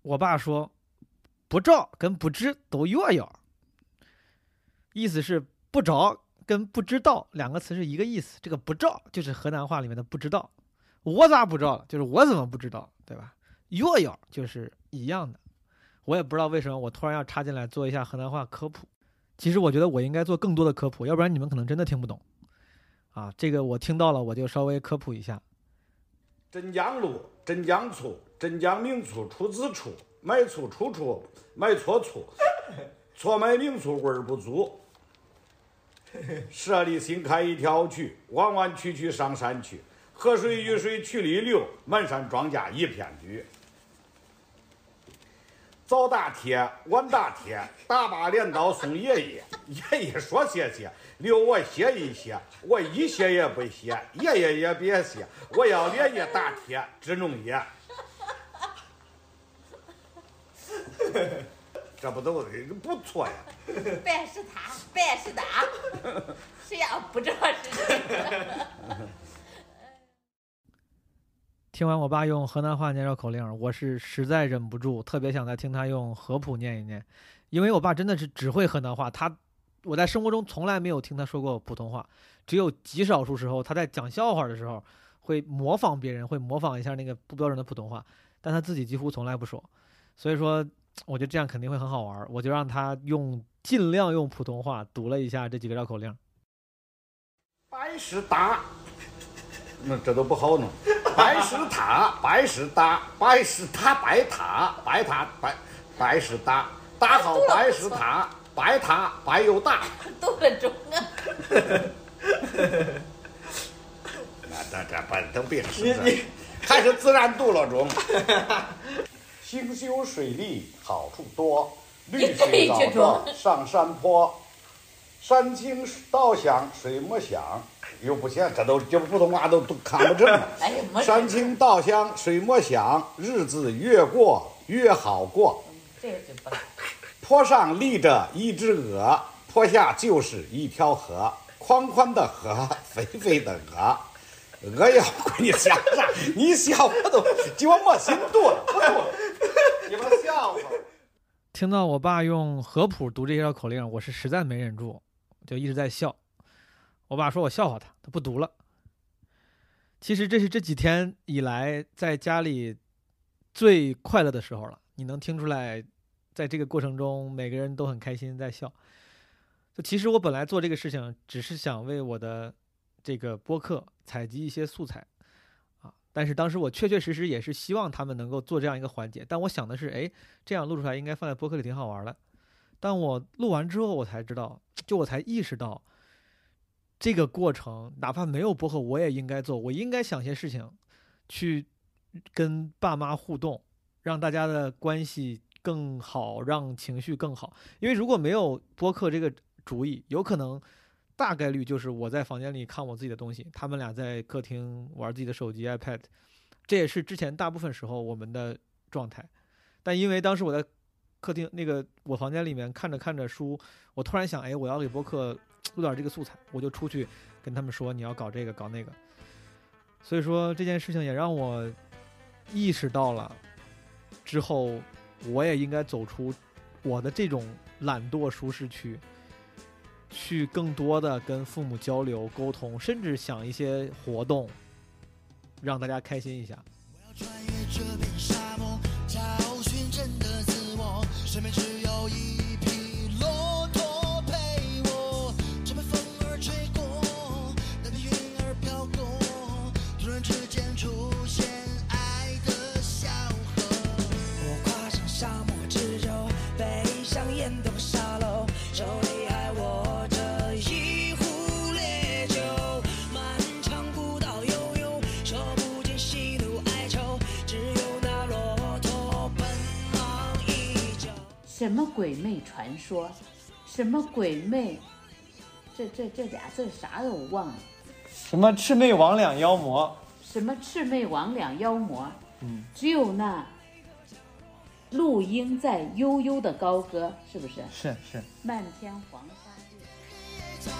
[SPEAKER 3] 我爸说，不照跟不知都一样，意思是不着跟不知道两个词是一个意思。这个不照就是河南话里面的不知道，我咋不照了？就是我怎么不知道，对吧？样样就是一样的。我也不知道为什么我突然要插进来做一下河南话科普。其实我觉得我应该做更多的科普，要不然你们可能真的听不懂。啊，这个我听到了，我就稍微科普一下。
[SPEAKER 5] 镇江路，镇江醋，镇江名醋出自处，买醋处处买错醋，(laughs) 错买名醋味儿不足。设立新开一条渠，弯弯曲曲上山去，河水雨水渠里流，满山庄稼一片绿。早打铁，晚打铁，打把镰刀送爷爷，(laughs) 爷爷说谢谢，留我歇一歇，我一歇也不歇，爷爷也别歇，我要连夜打铁治农业。(laughs) 这不都不错呀？(laughs)
[SPEAKER 9] 白 (laughs) 是他，白是他，谁呀不知道是谁？
[SPEAKER 3] 听完我爸用河南话念绕口令，我是实在忍不住，特别想再听他用合普念一念，因为我爸真的是只会河南话，他我在生活中从来没有听他说过普通话，只有极少数时候他在讲笑话的时候会模仿别人，会模仿一下那个不标准的普通话，但他自己几乎从来不说，所以说我觉得这样肯定会很好玩，我就让他用尽量用普通话读了一下这几个绕口令。
[SPEAKER 5] 百事大，(laughs) 那这都不好弄。拜是他，拜是大，拜是他，拜他，拜他，拜拜是大，大好白石塔，白塔白又大。
[SPEAKER 9] 读了中啊！(laughs)
[SPEAKER 5] 那这这不都别是还是自然读了中。(laughs) 兴修水利好处多，绿水绕着上山坡，山清道香水莫香。又不像，这都这普通话都都看不成。(laughs) 山清道香水莫香，日子越过越好过。这就不坡上立着一只鹅，坡下就是一条河，宽宽的河，肥肥的鹅。鹅要管你想啥？你笑我都就我没心读了，不读。你们笑话。
[SPEAKER 3] 听到我爸用合谱读这些绕口令，我是实在没忍住，就一直在笑。我爸说我笑话他，他不读了。其实这是这几天以来在家里最快乐的时候了。你能听出来，在这个过程中，每个人都很开心，在笑。就其实我本来做这个事情，只是想为我的这个播客采集一些素材啊。但是当时我确确实实也是希望他们能够做这样一个环节。但我想的是，哎，这样录出来应该放在播客里挺好玩的。但我录完之后，我才知道，就我才意识到。这个过程，哪怕没有播客，我也应该做。我应该想些事情，去跟爸妈互动，让大家的关系更好，让情绪更好。因为如果没有播客这个主意，有可能大概率就是我在房间里看我自己的东西，他们俩在客厅玩自己的手机、iPad。这也是之前大部分时候我们的状态。但因为当时我在客厅那个我房间里面看着看着书，我突然想，哎，我要给播客。录点这个素材，我就出去跟他们说你要搞这个搞那个。所以说这件事情也让我意识到了，之后我也应该走出我的这种懒惰舒适区，去更多的跟父母交流沟通，甚至想一些活动，让大家开心一下。我要穿越这片沙漠，找寻
[SPEAKER 16] 真的自我，身边只有一
[SPEAKER 8] 什么鬼魅传说，什么鬼魅，这这这俩字啥都我忘了。
[SPEAKER 2] 什么魑魅魍魉妖魔？
[SPEAKER 8] 什么魑魅魍魉妖魔？
[SPEAKER 2] 嗯，
[SPEAKER 8] 只有那陆鹰在悠悠的高歌，是不是？
[SPEAKER 2] 是是。
[SPEAKER 8] 漫天黄沙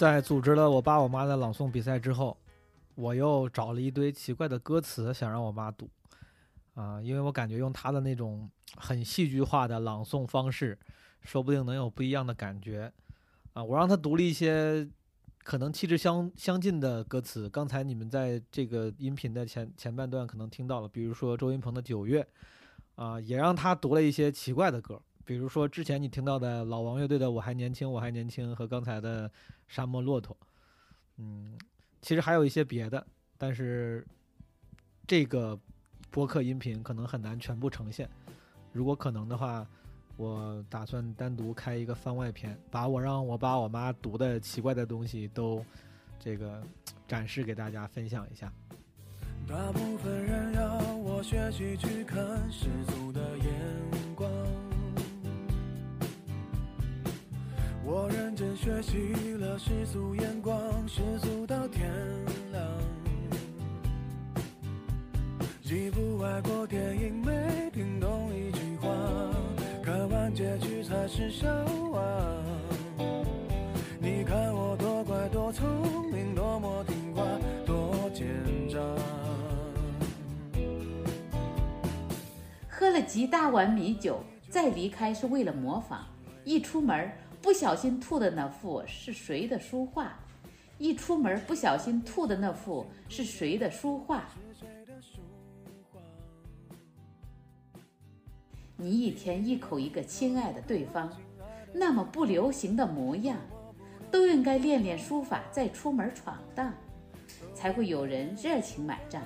[SPEAKER 3] 在组织了我爸我妈的朗诵比赛之后，我又找了一堆奇怪的歌词想让我妈读，啊，因为我感觉用她的那种很戏剧化的朗诵方式，说不定能有不一样的感觉，啊，我让她读了一些可能气质相相近的歌词。刚才你们在这个音频的前前半段可能听到了，比如说周云鹏的《九月》，啊，也让她读了一些奇怪的歌。比如说之前你听到的老王乐队的《我还年轻，我还年轻》和刚才的《沙漠骆驼》，嗯，其实还有一些别的，但是这个播客音频可能很难全部呈现。如果可能的话，我打算单独开一个番外篇，把我让我爸我妈读的奇怪的东西都这个展示给大家分享一下。
[SPEAKER 13] 大部分人要我学习去看世俗的眼我认真学习了世俗眼光，世俗到天亮。几部外国电影没听懂一句话，看完结局才是笑话。你看我多乖多聪明，多么听话，多奸诈。
[SPEAKER 8] 喝了几大碗米酒，再离开是为了模仿。一出门不小心吐的那幅是谁的书画？一出门不小心吐的那幅是谁的书画？你一天一口一个亲爱的对方，那么不流行的模样，都应该练练书法，再出门闯荡，才会有人热情买账。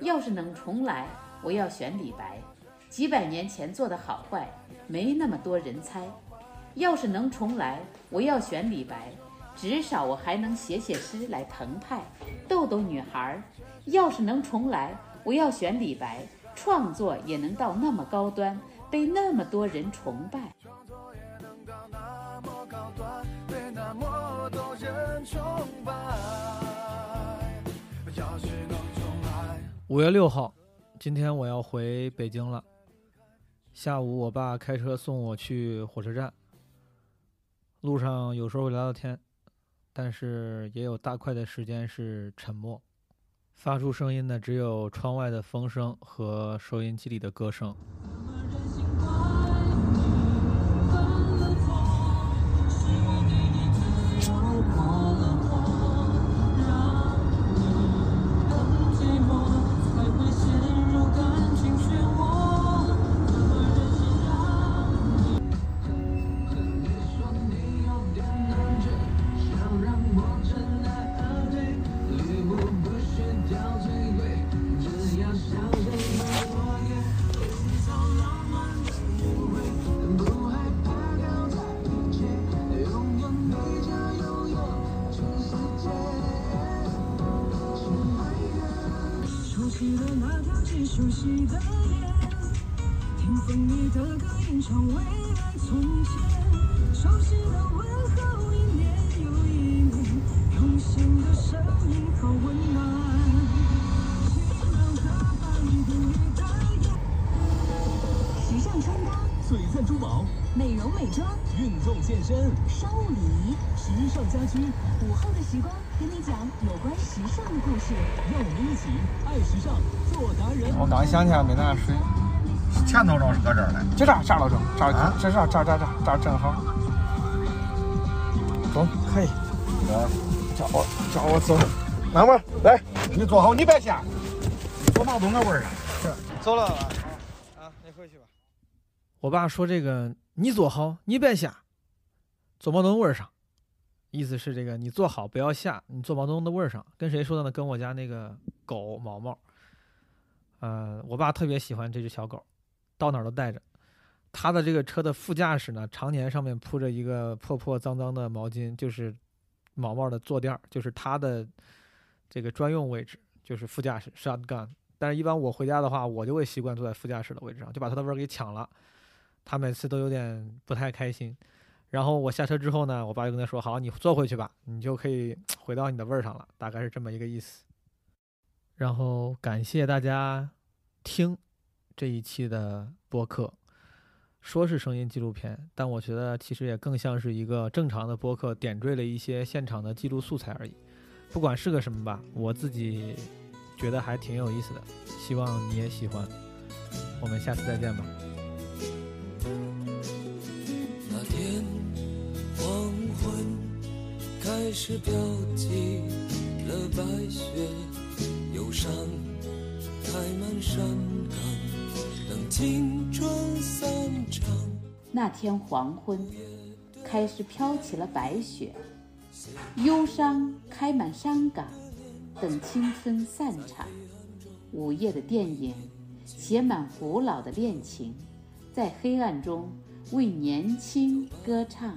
[SPEAKER 8] 要是能重来，我要选李白。几百年前做的好坏，没那么多人猜。要是能重来，我要选李白，至少我还能写写诗来澎湃，逗逗女孩。要是能重来，我要选李白，创作也能到那么高端，被那么多人崇拜。
[SPEAKER 3] 五月六号，今天我要回北京了。下午，我爸开车送我去火车站。路上有时候聊聊天，但是也有大块的时间是沉默，发出声音的只有窗外的风声和收音机里的歌声。
[SPEAKER 17] 那条街，熟悉的脸，听风里的歌吟唱未来从前，熟悉的问候一年又一年，用心的声音好温暖。时尚穿搭，美容美妆、
[SPEAKER 18] 运动健身、
[SPEAKER 17] 商务礼仪、
[SPEAKER 18] 时尚家居。
[SPEAKER 17] 午后的时光，跟你讲有关时尚的故事。
[SPEAKER 18] 让我们一起爱时尚，做达人。
[SPEAKER 3] 我刚想起来没拿水，
[SPEAKER 5] 前头正是搁这儿呢，
[SPEAKER 3] 就这儿这儿了正，这儿这这这这这这正好。走，可以。
[SPEAKER 5] 来，
[SPEAKER 3] 叫我叫我走，慢慢来，
[SPEAKER 5] 你坐好，你别下，坐毛东那位儿上。
[SPEAKER 3] 是，走了啊，你回去吧。我爸说这个，你坐好，你别下，坐毛东位儿上，意思是这个你坐好不要下，你坐毛东的位儿上。跟谁说的呢？跟我家那个狗毛毛。呃，我爸特别喜欢这只小狗，到哪儿都带着。他的这个车的副驾驶呢，常年上面铺着一个破破脏脏的毛巾，就是毛毛的坐垫，就是他的这个专用位置，就是副驾驶 shotgun。但是，一般我回家的话，我就会习惯坐在副驾驶的位置上，就把他的位儿给抢了。他每次都有点不太开心。然后我下车之后呢，我爸就跟他说：“好，你坐回去吧，你就可以 (tsk) 回到你的位儿上了。”大概是这么一个意思。然后感谢大家听这一期的播客。说是声音纪录片，但我觉得其实也更像是一个正常的播客，点缀了一些现场的记录素材而已。不管是个什么吧，我自己觉得还挺有意思的，希望你也喜欢。我们下次再见吧。
[SPEAKER 11] 黄昏开始飘起了白雪，忧伤开满山岗。青春散场。
[SPEAKER 8] 那天黄昏，开始飘起了白雪，忧伤开满山岗，等青春散场。午夜的电影，写满古老的恋情，在黑暗中为年轻歌唱。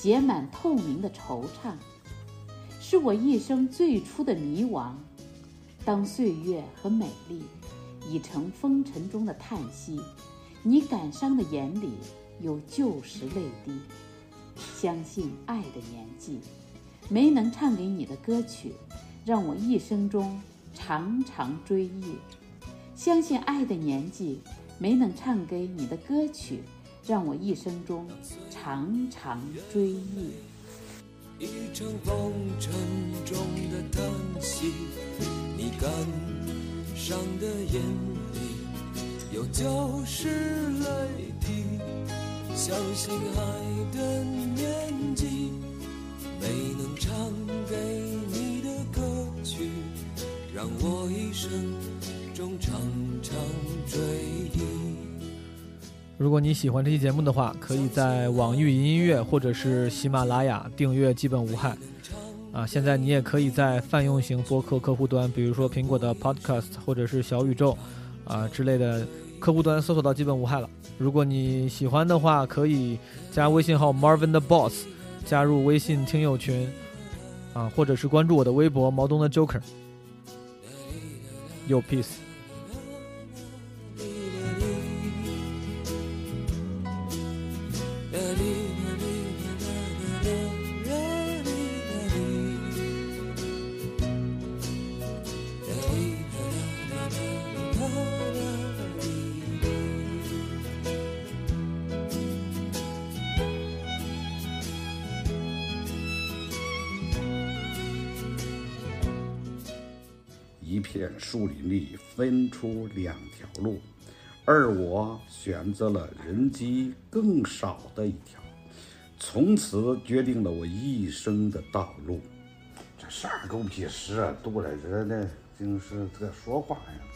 [SPEAKER 8] 结满透明的惆怅，是我一生最初的迷惘。当岁月和美丽。已成风尘中的叹息，你感伤的眼里有旧时泪滴。相信爱的年纪，没能唱给你的歌曲，让我一生中常常追忆。相信爱的年纪，没能唱给你的歌曲，让我一生中常常追忆。
[SPEAKER 11] 一场风尘中的叹息，你感。伤的眼里有旧时泪滴，相信爱的年纪，没能唱给你的歌曲，让我一生中常常追忆。
[SPEAKER 3] 如果你喜欢这期节目的话，可以在网易云音乐或者是喜马拉雅订阅，基本无害。啊，现在你也可以在泛用型播客客户端，比如说苹果的 Podcast 或者是小宇宙，啊之类的客户端搜索到基本无害了。如果你喜欢的话，可以加微信号 Marvin 的 Boss，加入微信听友群，啊，或者是关注我的微博毛东的 Joker。有 peace。
[SPEAKER 5] 树林里分出两条路，而我选择了人迹更少的一条，从此决定了我一生的道路。这啥狗屁诗啊！读来这呢，净是在说话呀！